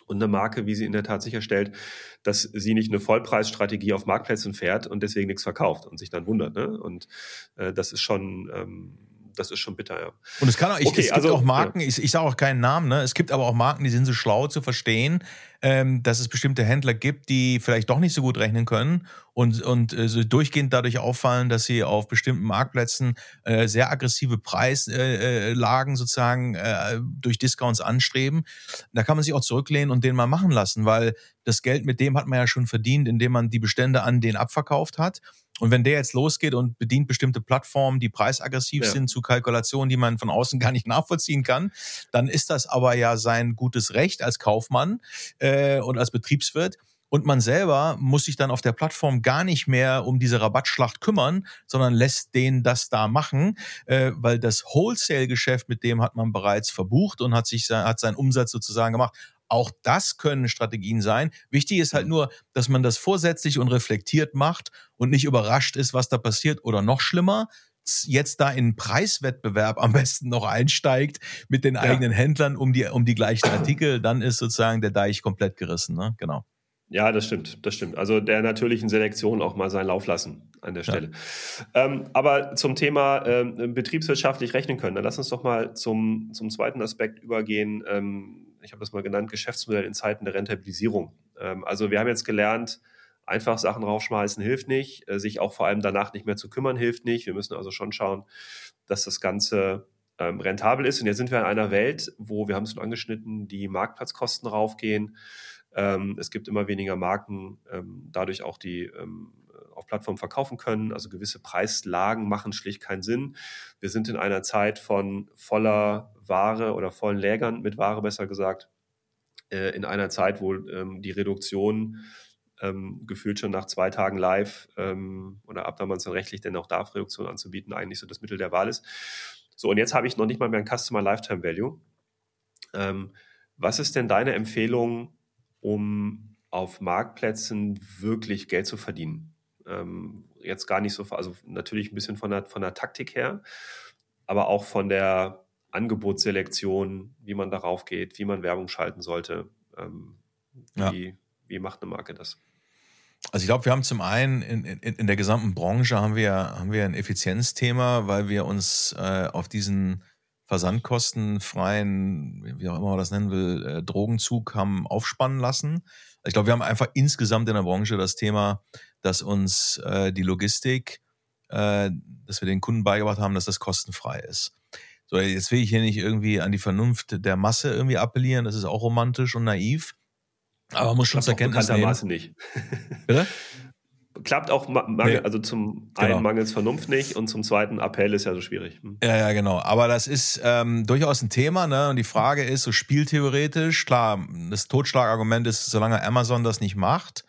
Und eine Marke, wie sie in der Tat sicherstellt, dass sie nicht eine Vollpreisstrategie auf Marktplätzen fährt und deswegen nichts verkauft und sich dann wundert. Ne? Und äh, das ist schon ähm, das ist schon bitter, ja. Und es kann auch, ich, okay, es gibt also, auch Marken, ja. ich, ich sage auch keinen Namen, ne? Es gibt aber auch Marken, die sind so schlau zu verstehen, ähm, dass es bestimmte Händler gibt, die vielleicht doch nicht so gut rechnen können und, und äh, so durchgehend dadurch auffallen, dass sie auf bestimmten Marktplätzen äh, sehr aggressive Preislagen äh, sozusagen äh, durch Discounts anstreben. Da kann man sich auch zurücklehnen und den mal machen lassen, weil das Geld mit dem hat man ja schon verdient, indem man die Bestände an den abverkauft hat. Und wenn der jetzt losgeht und bedient bestimmte Plattformen, die preisaggressiv ja. sind zu Kalkulationen, die man von außen gar nicht nachvollziehen kann, dann ist das aber ja sein gutes Recht als Kaufmann äh, und als Betriebswirt. Und man selber muss sich dann auf der Plattform gar nicht mehr um diese Rabattschlacht kümmern, sondern lässt den das da machen, äh, weil das Wholesale-Geschäft, mit dem hat man bereits verbucht und hat sich hat seinen Umsatz sozusagen gemacht. Auch das können Strategien sein. Wichtig ist halt mhm. nur, dass man das vorsätzlich und reflektiert macht und nicht überrascht ist, was da passiert oder noch schlimmer, jetzt da in Preiswettbewerb am besten noch einsteigt mit den ja. eigenen Händlern um die, um die gleichen Artikel, dann ist sozusagen der Deich komplett gerissen. Ne? Genau. Ja, das stimmt, das stimmt. Also der natürlichen Selektion auch mal seinen Lauf lassen an der Stelle. Ja. Ähm, aber zum Thema ähm, betriebswirtschaftlich rechnen können, dann lass uns doch mal zum, zum zweiten Aspekt übergehen. Ähm, ich habe das mal genannt, Geschäftsmodell in Zeiten der Rentabilisierung. Ähm, also wir haben jetzt gelernt, einfach Sachen raufschmeißen hilft nicht, äh, sich auch vor allem danach nicht mehr zu kümmern hilft nicht. Wir müssen also schon schauen, dass das Ganze ähm, rentabel ist. Und jetzt sind wir in einer Welt, wo, wir haben es schon angeschnitten, die Marktplatzkosten raufgehen. Ähm, es gibt immer weniger Marken, dadurch auch die auf Plattformen verkaufen können. Also gewisse Preislagen machen schlicht keinen Sinn. Wir sind in einer Zeit von voller Ware oder vollen Lägern mit Ware besser gesagt. äh, in einer Zeit, wo ähm, die Reduktion ähm, gefühlt schon nach zwei Tagen live ähm, oder ab da man es dann rechtlich denn auch darf, Reduktion anzubieten, eigentlich so das Mittel der Wahl ist. So, und jetzt habe ich noch nicht mal mehr ein Customer Lifetime Value. Ähm, was ist denn deine Empfehlung, um auf Marktplätzen wirklich Geld zu verdienen? Ähm, jetzt gar nicht so, also natürlich ein bisschen von der, von der Taktik her, aber auch von der Angebotsselektion, wie man darauf geht, wie man Werbung schalten sollte. Ähm, wie, ja. wie macht eine Marke das? Also ich glaube, wir haben zum einen in, in, in, der gesamten Branche haben wir, haben wir ein Effizienzthema, weil wir uns äh, auf diesen versandkostenfreien, wie auch immer man das nennen will, äh, Drogenzug haben aufspannen lassen. Ich glaube, wir haben einfach insgesamt in der Branche das Thema, dass uns äh, die Logistik, äh, dass wir den Kunden beigebracht haben, dass das kostenfrei ist. So, jetzt will ich hier nicht irgendwie an die Vernunft der Masse irgendwie appellieren, das ist auch romantisch und naiv. Aber man muss schon zur Kenntnis nehmen. nicht. Bitte? Klappt auch Mangel, nee. also zum einen genau. mangels Vernunft nicht und zum zweiten Appell ist ja so schwierig. Hm. Ja, ja, genau. Aber das ist ähm, durchaus ein Thema, ne? Und die Frage ist, so spieltheoretisch, klar, das Totschlagargument ist, solange Amazon das nicht macht,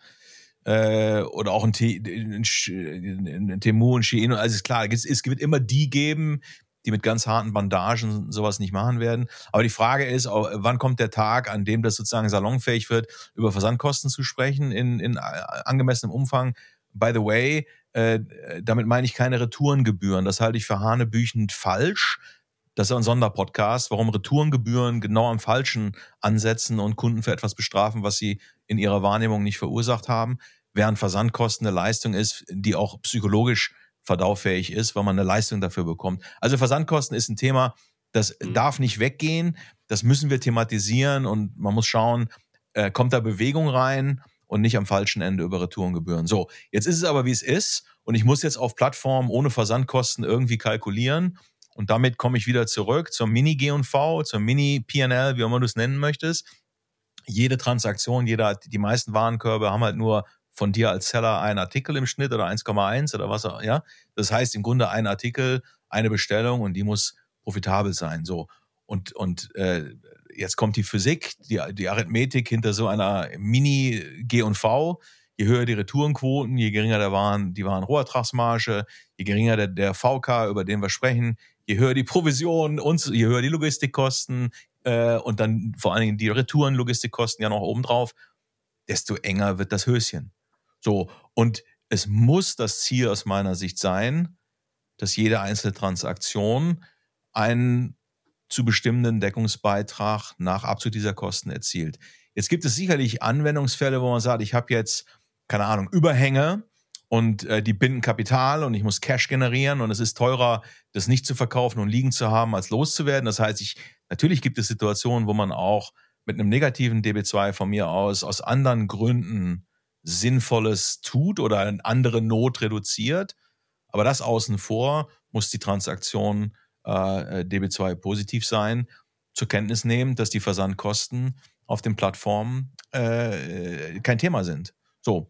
äh, oder auch ein, ein, ein, ein Temu und Shein, also ist klar, es, es wird immer die geben, die mit ganz harten Bandagen sowas nicht machen werden. Aber die Frage ist, wann kommt der Tag, an dem das sozusagen salonfähig wird, über Versandkosten zu sprechen in, in angemessenem Umfang? By the way, äh, damit meine ich keine Retourengebühren. Das halte ich für hanebüchend falsch. Das ist ein Sonderpodcast, warum Retourengebühren genau am falschen ansetzen und Kunden für etwas bestrafen, was sie in ihrer Wahrnehmung nicht verursacht haben, während Versandkosten eine Leistung ist, die auch psychologisch verdaufähig ist, weil man eine Leistung dafür bekommt. Also Versandkosten ist ein Thema, das mhm. darf nicht weggehen. Das müssen wir thematisieren und man muss schauen, äh, kommt da Bewegung rein und nicht am falschen Ende über Retourengebühren. So, jetzt ist es aber, wie es ist und ich muss jetzt auf Plattformen ohne Versandkosten irgendwie kalkulieren. Und damit komme ich wieder zurück zur Mini-G&V, zur Mini-PNL, wie auch immer du es nennen möchtest. Jede Transaktion, jeder, die meisten Warenkörbe haben halt nur von dir als Seller ein Artikel im Schnitt oder 1,1 oder was auch, ja. Das heißt im Grunde ein Artikel, eine Bestellung und die muss profitabel sein. So. Und, und äh, jetzt kommt die Physik, die, die Arithmetik hinter so einer Mini-G&V. Je höher die Retourenquoten, je geringer der Waren, die Warenrohertragsmarge, je geringer der, der VK, über den wir sprechen, je höher die Provision und je höher die Logistikkosten äh, und dann vor allen Dingen die Retourenlogistikkosten ja noch obendrauf, desto enger wird das Höschen. So, und es muss das Ziel aus meiner Sicht sein, dass jede einzelne Transaktion einen zu bestimmenden Deckungsbeitrag nach Abzug dieser Kosten erzielt. Jetzt gibt es sicherlich Anwendungsfälle, wo man sagt, ich habe jetzt, keine Ahnung, Überhänge und äh, die binden Kapital und ich muss Cash generieren und es ist teurer, das nicht zu verkaufen und liegen zu haben, als loszuwerden. Das heißt, ich, natürlich gibt es Situationen, wo man auch mit einem negativen DB2 von mir aus aus anderen Gründen Sinnvolles tut oder eine andere Not reduziert. Aber das außen vor muss die Transaktion äh, DB2 positiv sein, zur Kenntnis nehmen, dass die Versandkosten auf den Plattformen äh, kein Thema sind. So.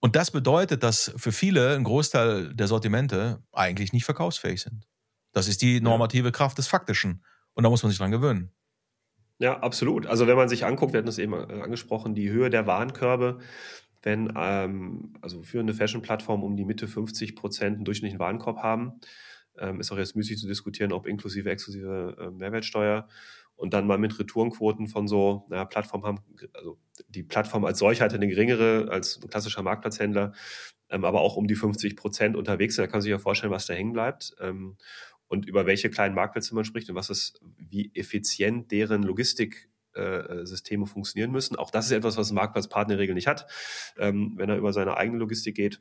Und das bedeutet, dass für viele ein Großteil der Sortimente eigentlich nicht verkaufsfähig sind. Das ist die normative Kraft des Faktischen. Und da muss man sich dran gewöhnen. Ja, absolut. Also wenn man sich anguckt, wir hatten es eben äh, angesprochen, die Höhe der Warenkörbe, wenn ähm, also führende Fashion-Plattformen um die Mitte 50 Prozent einen durchschnittlichen Warenkorb haben, ähm, ist auch jetzt müßig zu diskutieren, ob inklusive, exklusive äh, Mehrwertsteuer und dann mal mit Retourenquoten von so, naja, Plattformen haben, also die Plattform als solche hat eine geringere als ein klassischer Marktplatzhändler, ähm, aber auch um die 50 Prozent unterwegs sind. Da kann man sich ja vorstellen, was da hängen bleibt. Ähm, und über welche kleinen Marktplätze man spricht und was ist, wie effizient deren Logistiksysteme äh, funktionieren müssen. Auch das ist etwas, was ein Marktplatzpartner in der Regel nicht hat, ähm, wenn er über seine eigene Logistik geht.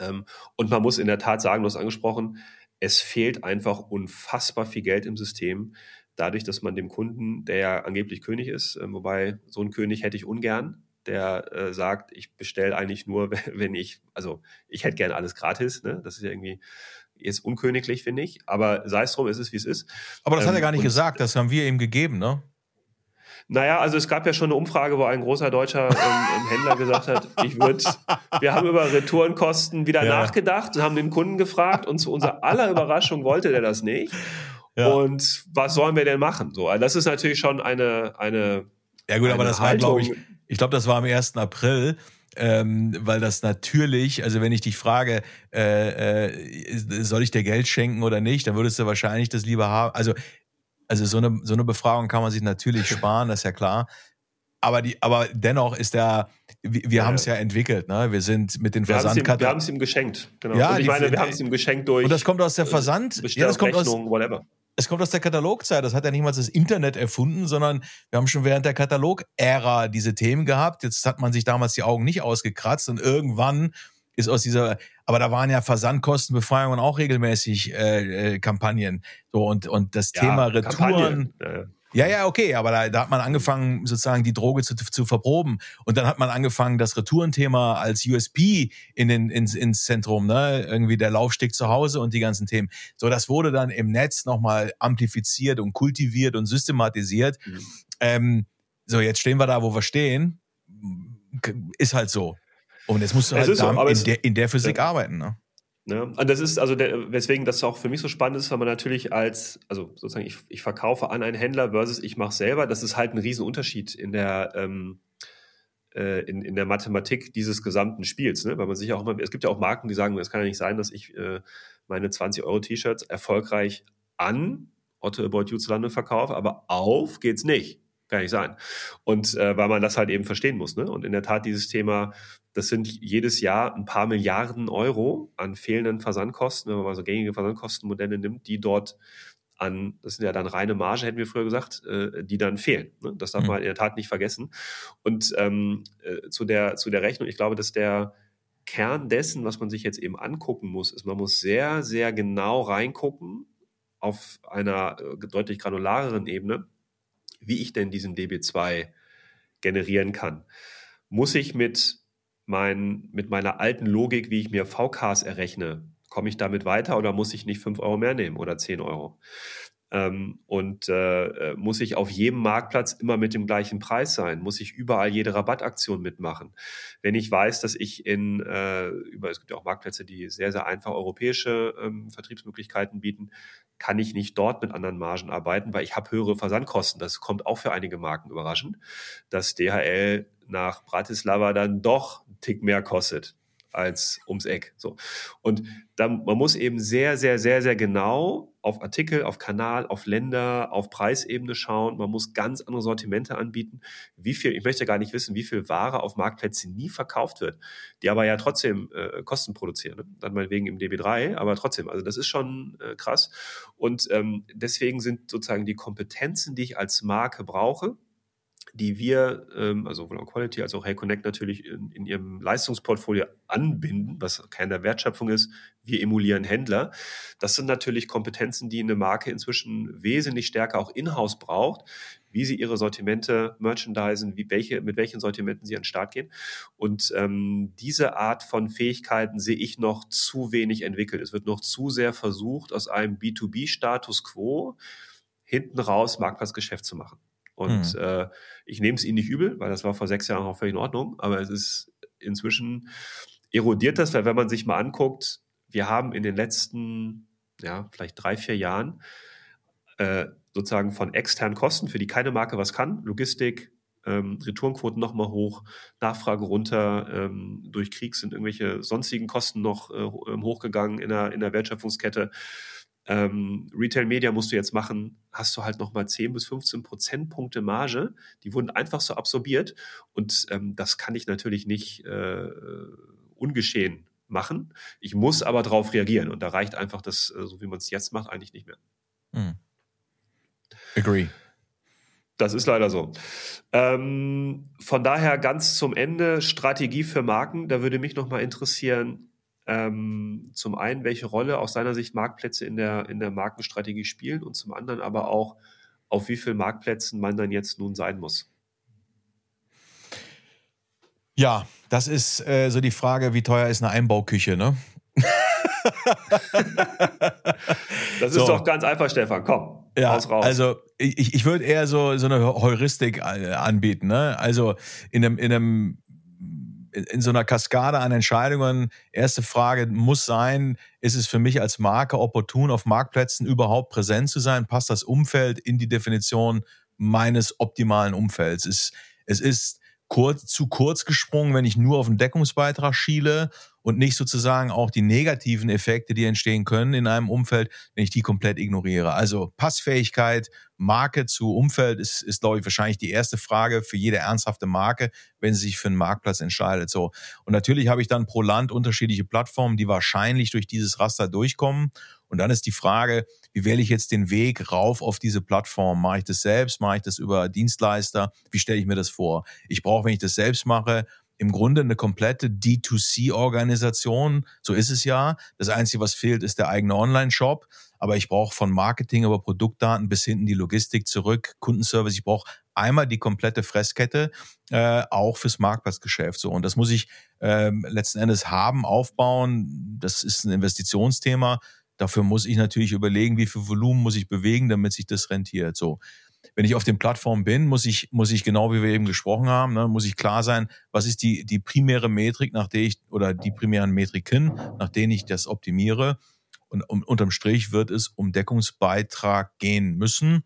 Ähm, und man muss in der Tat sagen, du hast angesprochen, es fehlt einfach unfassbar viel Geld im System, dadurch, dass man dem Kunden, der ja angeblich König ist, äh, wobei so einen König hätte ich ungern, der äh, sagt, ich bestelle eigentlich nur, wenn ich, also ich hätte gern alles gratis, ne? Das ist ja irgendwie jetzt unköniglich, finde ich. Aber sei es drum, es ist, wie es ist. Aber das ähm, hat er gar nicht gesagt, das haben wir ihm gegeben, ne? Naja, also es gab ja schon eine Umfrage, wo ein großer deutscher ähm, Händler gesagt hat, ich würde, wir haben über Retourenkosten wieder ja. nachgedacht und haben den Kunden gefragt und zu unserer aller Überraschung wollte der das nicht. Ja. Und was sollen wir denn machen? So, also das ist natürlich schon eine, eine Ja gut, aber das war, glaube ich, ich glaube, das war am 1. April. Ähm, weil das natürlich, also wenn ich dich frage, äh, äh, soll ich dir Geld schenken oder nicht, dann würdest du wahrscheinlich das lieber haben. Also, also so eine, so eine Befragung kann man sich natürlich sparen, das ist ja klar. Aber, die, aber dennoch ist der, wir, wir ja. haben es ja entwickelt, ne? Wir sind mit den Versandkarten. Wir haben es ihm, geschenkt, genau. Ja, und ich meine, wir haben es ihm geschenkt durch. Und das kommt aus der Versand. Ja, das kommt aus, whatever es kommt aus der Katalogzeit. Das hat ja nicht mal das Internet erfunden, sondern wir haben schon während der Katalog-Ära diese Themen gehabt. Jetzt hat man sich damals die Augen nicht ausgekratzt und irgendwann ist aus dieser, aber da waren ja Versandkostenbefreiungen auch regelmäßig äh, äh, Kampagnen. So und und das ja, Thema Retouren. Ja, ja, ja, okay, aber da, da hat man angefangen, sozusagen die Droge zu, zu verproben. Und dann hat man angefangen, das Retourenthema als USP in den, ins, ins Zentrum, ne? Irgendwie der Laufsteg zu Hause und die ganzen Themen. So, das wurde dann im Netz nochmal amplifiziert und kultiviert und systematisiert. Mhm. Ähm, so, jetzt stehen wir da, wo wir stehen. Ist halt so. Und jetzt musst du halt so, in, der, in der Physik ja. arbeiten, ne? Ne? Und das ist also, der, weswegen das auch für mich so spannend ist, weil man natürlich als, also sozusagen, ich, ich verkaufe an einen Händler versus ich mache selber, das ist halt ein Riesenunterschied in der, ähm, äh, in, in der Mathematik dieses gesamten Spiels, ne? weil man sich auch immer, es gibt ja auch Marken, die sagen, es kann ja nicht sein, dass ich äh, meine 20 Euro T-Shirts erfolgreich an Otto About You Zalando verkaufe, aber auf geht's nicht. Kann nicht sein. Und äh, weil man das halt eben verstehen muss. Ne? Und in der Tat dieses Thema das sind jedes Jahr ein paar Milliarden Euro an fehlenden Versandkosten, wenn man mal so gängige Versandkostenmodelle nimmt, die dort an, das sind ja dann reine Marge, hätten wir früher gesagt, äh, die dann fehlen. Ne? Das darf mhm. man in der Tat nicht vergessen. Und ähm, äh, zu, der, zu der Rechnung, ich glaube, dass der Kern dessen, was man sich jetzt eben angucken muss, ist, man muss sehr, sehr genau reingucken auf einer äh, deutlich granulareren Ebene, wie ich denn diesen DB2 generieren kann. Muss ich mit mein, mit meiner alten Logik, wie ich mir VKs errechne, komme ich damit weiter oder muss ich nicht 5 Euro mehr nehmen oder 10 Euro? Ähm, und äh, äh, muss ich auf jedem Marktplatz immer mit dem gleichen Preis sein? Muss ich überall jede Rabattaktion mitmachen? Wenn ich weiß, dass ich in, äh, über, es gibt ja auch Marktplätze, die sehr, sehr einfach europäische ähm, Vertriebsmöglichkeiten bieten, kann ich nicht dort mit anderen Margen arbeiten, weil ich habe höhere Versandkosten. Das kommt auch für einige Marken überraschend, dass DHL nach Bratislava dann doch einen Tick mehr kostet als ums Eck. So. Und dann, man muss eben sehr, sehr, sehr, sehr genau auf Artikel, auf Kanal, auf Länder, auf Preisebene schauen. Man muss ganz andere Sortimente anbieten. Wie viel, ich möchte gar nicht wissen, wie viel Ware auf Marktplätzen nie verkauft wird, die aber ja trotzdem äh, Kosten produzieren. Ne? Dann meinetwegen im DB3, aber trotzdem. Also das ist schon äh, krass. Und ähm, deswegen sind sozusagen die Kompetenzen, die ich als Marke brauche, die wir, ähm, also sowohl Quality als auch Hey Connect natürlich in, in, ihrem Leistungsportfolio anbinden, was keine Wertschöpfung ist. Wir emulieren Händler. Das sind natürlich Kompetenzen, die eine Marke inzwischen wesentlich stärker auch in-house braucht, wie sie ihre Sortimente merchandisen, wie welche, mit welchen Sortimenten sie an den Start gehen. Und ähm, diese Art von Fähigkeiten sehe ich noch zu wenig entwickelt. Es wird noch zu sehr versucht, aus einem B2B-Status quo hinten raus Marktplatzgeschäft zu machen. Und mhm. äh, ich nehme es ihnen nicht übel, weil das war vor sechs Jahren auch völlig in Ordnung. Aber es ist inzwischen erodiert das, weil wenn man sich mal anguckt, wir haben in den letzten, ja, vielleicht drei, vier Jahren äh, sozusagen von externen Kosten, für die keine Marke was kann, Logistik, ähm, Retourenquoten nochmal hoch, Nachfrage runter, ähm, durch Krieg sind irgendwelche sonstigen Kosten noch äh, ähm, hochgegangen in der, in der Wertschöpfungskette ähm, Retail Media musst du jetzt machen, hast du halt nochmal 10 bis 15 Prozentpunkte Marge. Die wurden einfach so absorbiert und ähm, das kann ich natürlich nicht äh, ungeschehen machen. Ich muss aber darauf reagieren und da reicht einfach das, äh, so wie man es jetzt macht, eigentlich nicht mehr. Mm. Agree. Das ist leider so. Ähm, von daher ganz zum Ende Strategie für Marken. Da würde mich nochmal interessieren, ähm, zum einen, welche Rolle aus seiner Sicht Marktplätze in der, in der Markenstrategie spielen und zum anderen aber auch, auf wie vielen Marktplätzen man dann jetzt nun sein muss. Ja, das ist äh, so die Frage, wie teuer ist eine Einbauküche, ne? das ist so. doch ganz einfach, Stefan. Komm, ja, raus, raus. Also ich, ich würde eher so, so eine Heuristik äh, anbieten. Ne? Also in einem, in einem in so einer Kaskade an Entscheidungen, erste Frage muss sein, ist es für mich als Marke opportun, auf Marktplätzen überhaupt präsent zu sein? Passt das Umfeld in die Definition meines optimalen Umfelds. Es, es ist kurz, zu kurz gesprungen, wenn ich nur auf den Deckungsbeitrag schiele und nicht sozusagen auch die negativen Effekte, die entstehen können in einem Umfeld, wenn ich die komplett ignoriere. Also Passfähigkeit, Marke zu Umfeld ist, ist glaube ich, wahrscheinlich die erste Frage für jede ernsthafte Marke, wenn sie sich für einen Marktplatz entscheidet. So. Und natürlich habe ich dann pro Land unterschiedliche Plattformen, die wahrscheinlich durch dieses Raster durchkommen. Und dann ist die Frage, wie wähle ich jetzt den Weg rauf auf diese Plattform? Mache ich das selbst? Mache ich das über Dienstleister? Wie stelle ich mir das vor? Ich brauche, wenn ich das selbst mache, im Grunde eine komplette D2C-Organisation. So ist es ja. Das Einzige, was fehlt, ist der eigene Online-Shop. Aber ich brauche von Marketing über Produktdaten bis hinten die Logistik zurück, Kundenservice. Ich brauche einmal die komplette Fresskette, äh, auch fürs Marktplatzgeschäft. So. Und das muss ich äh, letzten Endes haben, aufbauen. Das ist ein Investitionsthema. Dafür muss ich natürlich überlegen, wie viel Volumen muss ich bewegen, damit sich das rentiert. So wenn ich auf den Plattformen bin, muss ich, muss ich genau wie wir eben gesprochen haben, ne, muss ich klar sein, was ist die, die primäre Metrik, nach der ich, oder die primären Metriken, nach denen ich das optimiere. Und um, unterm Strich wird es um Deckungsbeitrag gehen müssen,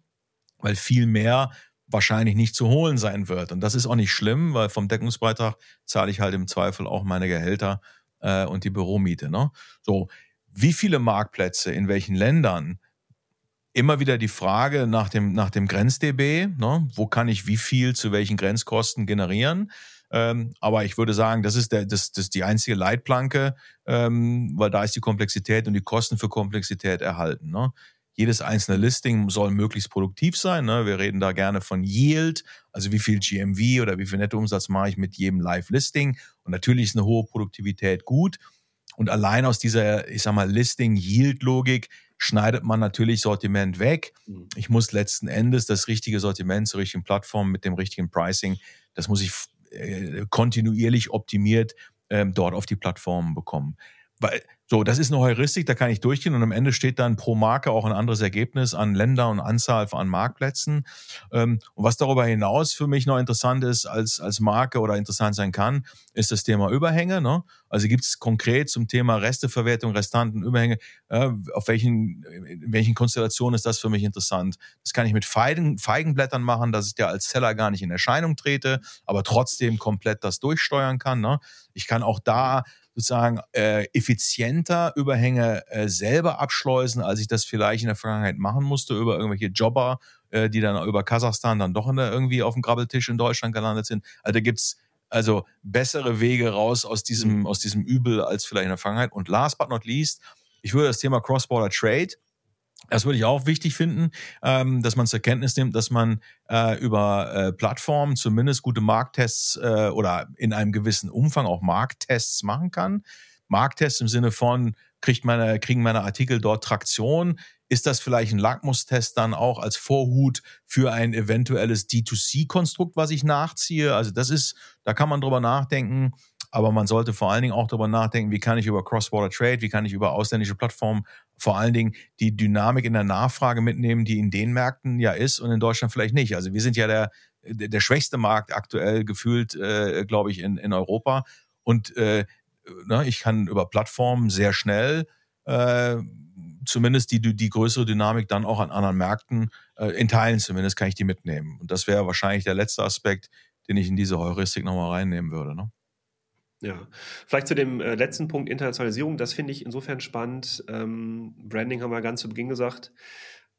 weil viel mehr wahrscheinlich nicht zu holen sein wird. Und das ist auch nicht schlimm, weil vom Deckungsbeitrag zahle ich halt im Zweifel auch meine Gehälter äh, und die Büromiete. Ne? So, wie viele Marktplätze in welchen Ländern immer wieder die Frage nach dem, nach dem GrenzDB. Ne? Wo kann ich wie viel zu welchen Grenzkosten generieren? Ähm, aber ich würde sagen, das ist, der, das, das die einzige Leitplanke, ähm, weil da ist die Komplexität und die Kosten für Komplexität erhalten. Ne? Jedes einzelne Listing soll möglichst produktiv sein. Ne? Wir reden da gerne von Yield, also wie viel GMV oder wie viel Nettoumsatz mache ich mit jedem Live-Listing. Und natürlich ist eine hohe Produktivität gut. Und allein aus dieser, ich sag mal, Listing-Yield-Logik schneidet man natürlich Sortiment weg. Mhm. Ich muss letzten Endes das richtige Sortiment zur richtigen Plattform mit dem richtigen Pricing, das muss ich äh, kontinuierlich optimiert ähm, dort auf die Plattformen bekommen. Weil so, das ist eine Heuristik, da kann ich durchgehen und am Ende steht dann pro Marke auch ein anderes Ergebnis an Länder und Anzahl an Marktplätzen. Ähm, und was darüber hinaus für mich noch interessant ist als, als Marke oder interessant sein kann, ist das Thema Überhänge. Ne? Also gibt es konkret zum Thema Resteverwertung, Restanten, Überhänge, äh, auf welchen, in welchen Konstellationen ist das für mich interessant? Das kann ich mit Feigen, Feigenblättern machen, dass ich ja als Seller gar nicht in Erscheinung trete, aber trotzdem komplett das durchsteuern kann. Ne? Ich kann auch da sozusagen äh, effizienter Überhänge äh, selber abschleusen, als ich das vielleicht in der Vergangenheit machen musste über irgendwelche Jobber, äh, die dann über Kasachstan dann doch in der, irgendwie auf dem Grabbeltisch in Deutschland gelandet sind. Also da gibt's also bessere Wege raus aus diesem, mhm. aus diesem Übel als vielleicht in der Vergangenheit. Und last but not least, ich würde das Thema Cross-Border Trade das würde ich auch wichtig finden, ähm, dass man zur Kenntnis nimmt, dass man äh, über äh, Plattformen zumindest gute Markttests äh, oder in einem gewissen Umfang auch Markttests machen kann. Markttests im Sinne von, kriegt meine, kriegen meine Artikel dort Traktion? Ist das vielleicht ein Lackmustest dann auch als Vorhut für ein eventuelles D2C-Konstrukt, was ich nachziehe? Also das ist, da kann man drüber nachdenken. Aber man sollte vor allen Dingen auch darüber nachdenken, wie kann ich über Cross-Border Trade, wie kann ich über ausländische Plattformen vor allen Dingen die Dynamik in der Nachfrage mitnehmen, die in den Märkten ja ist und in Deutschland vielleicht nicht. Also wir sind ja der, der, schwächste Markt aktuell gefühlt, äh, glaube ich, in, in Europa. Und äh, ne, ich kann über Plattformen sehr schnell äh, zumindest die, die größere Dynamik dann auch an anderen Märkten, äh, in Teilen zumindest, kann ich die mitnehmen. Und das wäre wahrscheinlich der letzte Aspekt, den ich in diese Heuristik nochmal reinnehmen würde. Ne? Ja, vielleicht zu dem äh, letzten Punkt Internationalisierung, das finde ich insofern spannend. Ähm, Branding haben wir ganz zu Beginn gesagt,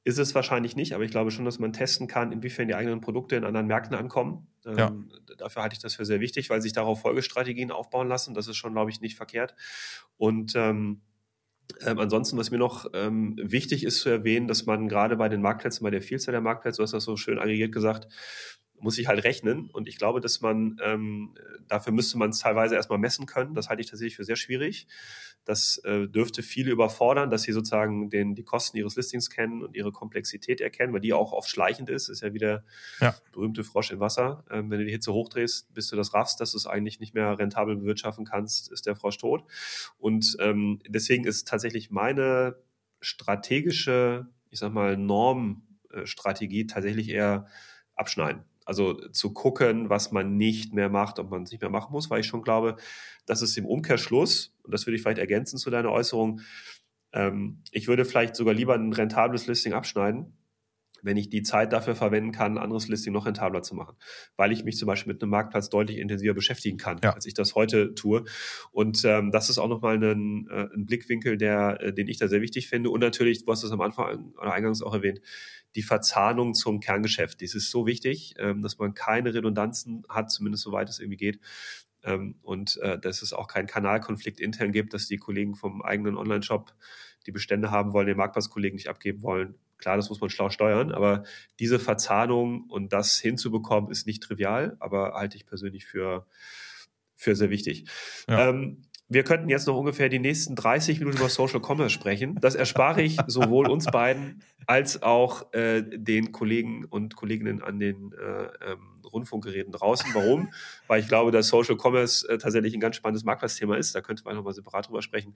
ist es wahrscheinlich nicht, aber ich glaube schon, dass man testen kann, inwiefern die eigenen Produkte in anderen Märkten ankommen. Ähm, ja. Dafür halte ich das für sehr wichtig, weil sich darauf Folgestrategien aufbauen lassen. Das ist schon, glaube ich, nicht verkehrt. Und ähm, ähm, ansonsten, was mir noch ähm, wichtig ist zu erwähnen, dass man gerade bei den Marktplätzen, bei der Vielzahl der Marktplätze, du hast das so schön aggregiert gesagt, muss ich halt rechnen. Und ich glaube, dass man, ähm, dafür müsste man es teilweise erstmal messen können. Das halte ich tatsächlich für sehr schwierig. Das äh, dürfte viele überfordern, dass sie sozusagen den, die Kosten ihres Listings kennen und ihre Komplexität erkennen, weil die auch oft schleichend ist. Ist ja wie der ja. berühmte Frosch im Wasser. Ähm, wenn du die Hitze hochdrehst, bis du das raffst, dass du es eigentlich nicht mehr rentabel bewirtschaften kannst, ist der Frosch tot. Und ähm, deswegen ist tatsächlich meine strategische, ich sag mal, Normstrategie tatsächlich eher abschneiden. Also zu gucken, was man nicht mehr macht, ob man es nicht mehr machen muss, weil ich schon glaube, dass es im Umkehrschluss, und das würde ich vielleicht ergänzen zu deiner Äußerung, ähm, ich würde vielleicht sogar lieber ein rentables Listing abschneiden, wenn ich die Zeit dafür verwenden kann, ein anderes Listing noch rentabler zu machen, weil ich mich zum Beispiel mit einem Marktplatz deutlich intensiver beschäftigen kann, ja. als ich das heute tue. Und ähm, das ist auch nochmal ein, äh, ein Blickwinkel, der, äh, den ich da sehr wichtig finde. Und natürlich, du hast es am Anfang oder eingangs auch erwähnt, die Verzahnung zum Kerngeschäft. Das ist so wichtig, ähm, dass man keine Redundanzen hat, zumindest soweit es irgendwie geht. Ähm, und äh, dass es auch keinen Kanalkonflikt intern gibt, dass die Kollegen vom eigenen Online-Shop die Bestände haben wollen, den Marktplatzkollegen nicht abgeben wollen. Klar, das muss man schlau steuern, aber diese Verzahnung und das hinzubekommen, ist nicht trivial, aber halte ich persönlich für, für sehr wichtig. Ja. Ähm, wir könnten jetzt noch ungefähr die nächsten 30 Minuten über Social Commerce sprechen. Das erspare ich sowohl uns beiden als auch äh, den Kollegen und Kolleginnen an den äh, ähm, Rundfunkgeräten draußen. Warum? Weil ich glaube, dass Social Commerce äh, tatsächlich ein ganz spannendes Marktplatzthema ist. Da könnte man nochmal separat drüber sprechen.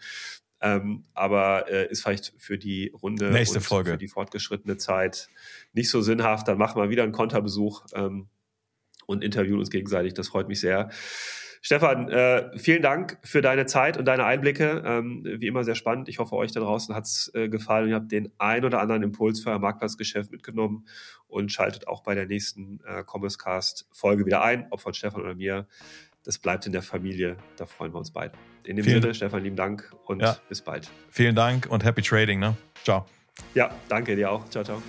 Ähm, aber äh, ist vielleicht für die Runde Nächste und Folge. für die fortgeschrittene Zeit nicht so sinnhaft. Dann machen wir wieder einen Konterbesuch ähm, und interviewen uns gegenseitig. Das freut mich sehr. Stefan, äh, vielen Dank für deine Zeit und deine Einblicke. Ähm, wie immer sehr spannend. Ich hoffe, euch da draußen hat es äh, gefallen und ihr habt den ein oder anderen Impuls für euer Marktplatzgeschäft mitgenommen und schaltet auch bei der nächsten äh, Commerce Cast Folge wieder ein, ob von Stefan oder mir. Das bleibt in der Familie. Da freuen wir uns beide. In dem vielen Sinne, Stefan, lieben Dank und ja. bis bald. Vielen Dank und happy trading. Ne? Ciao. Ja, danke dir auch. Ciao, ciao.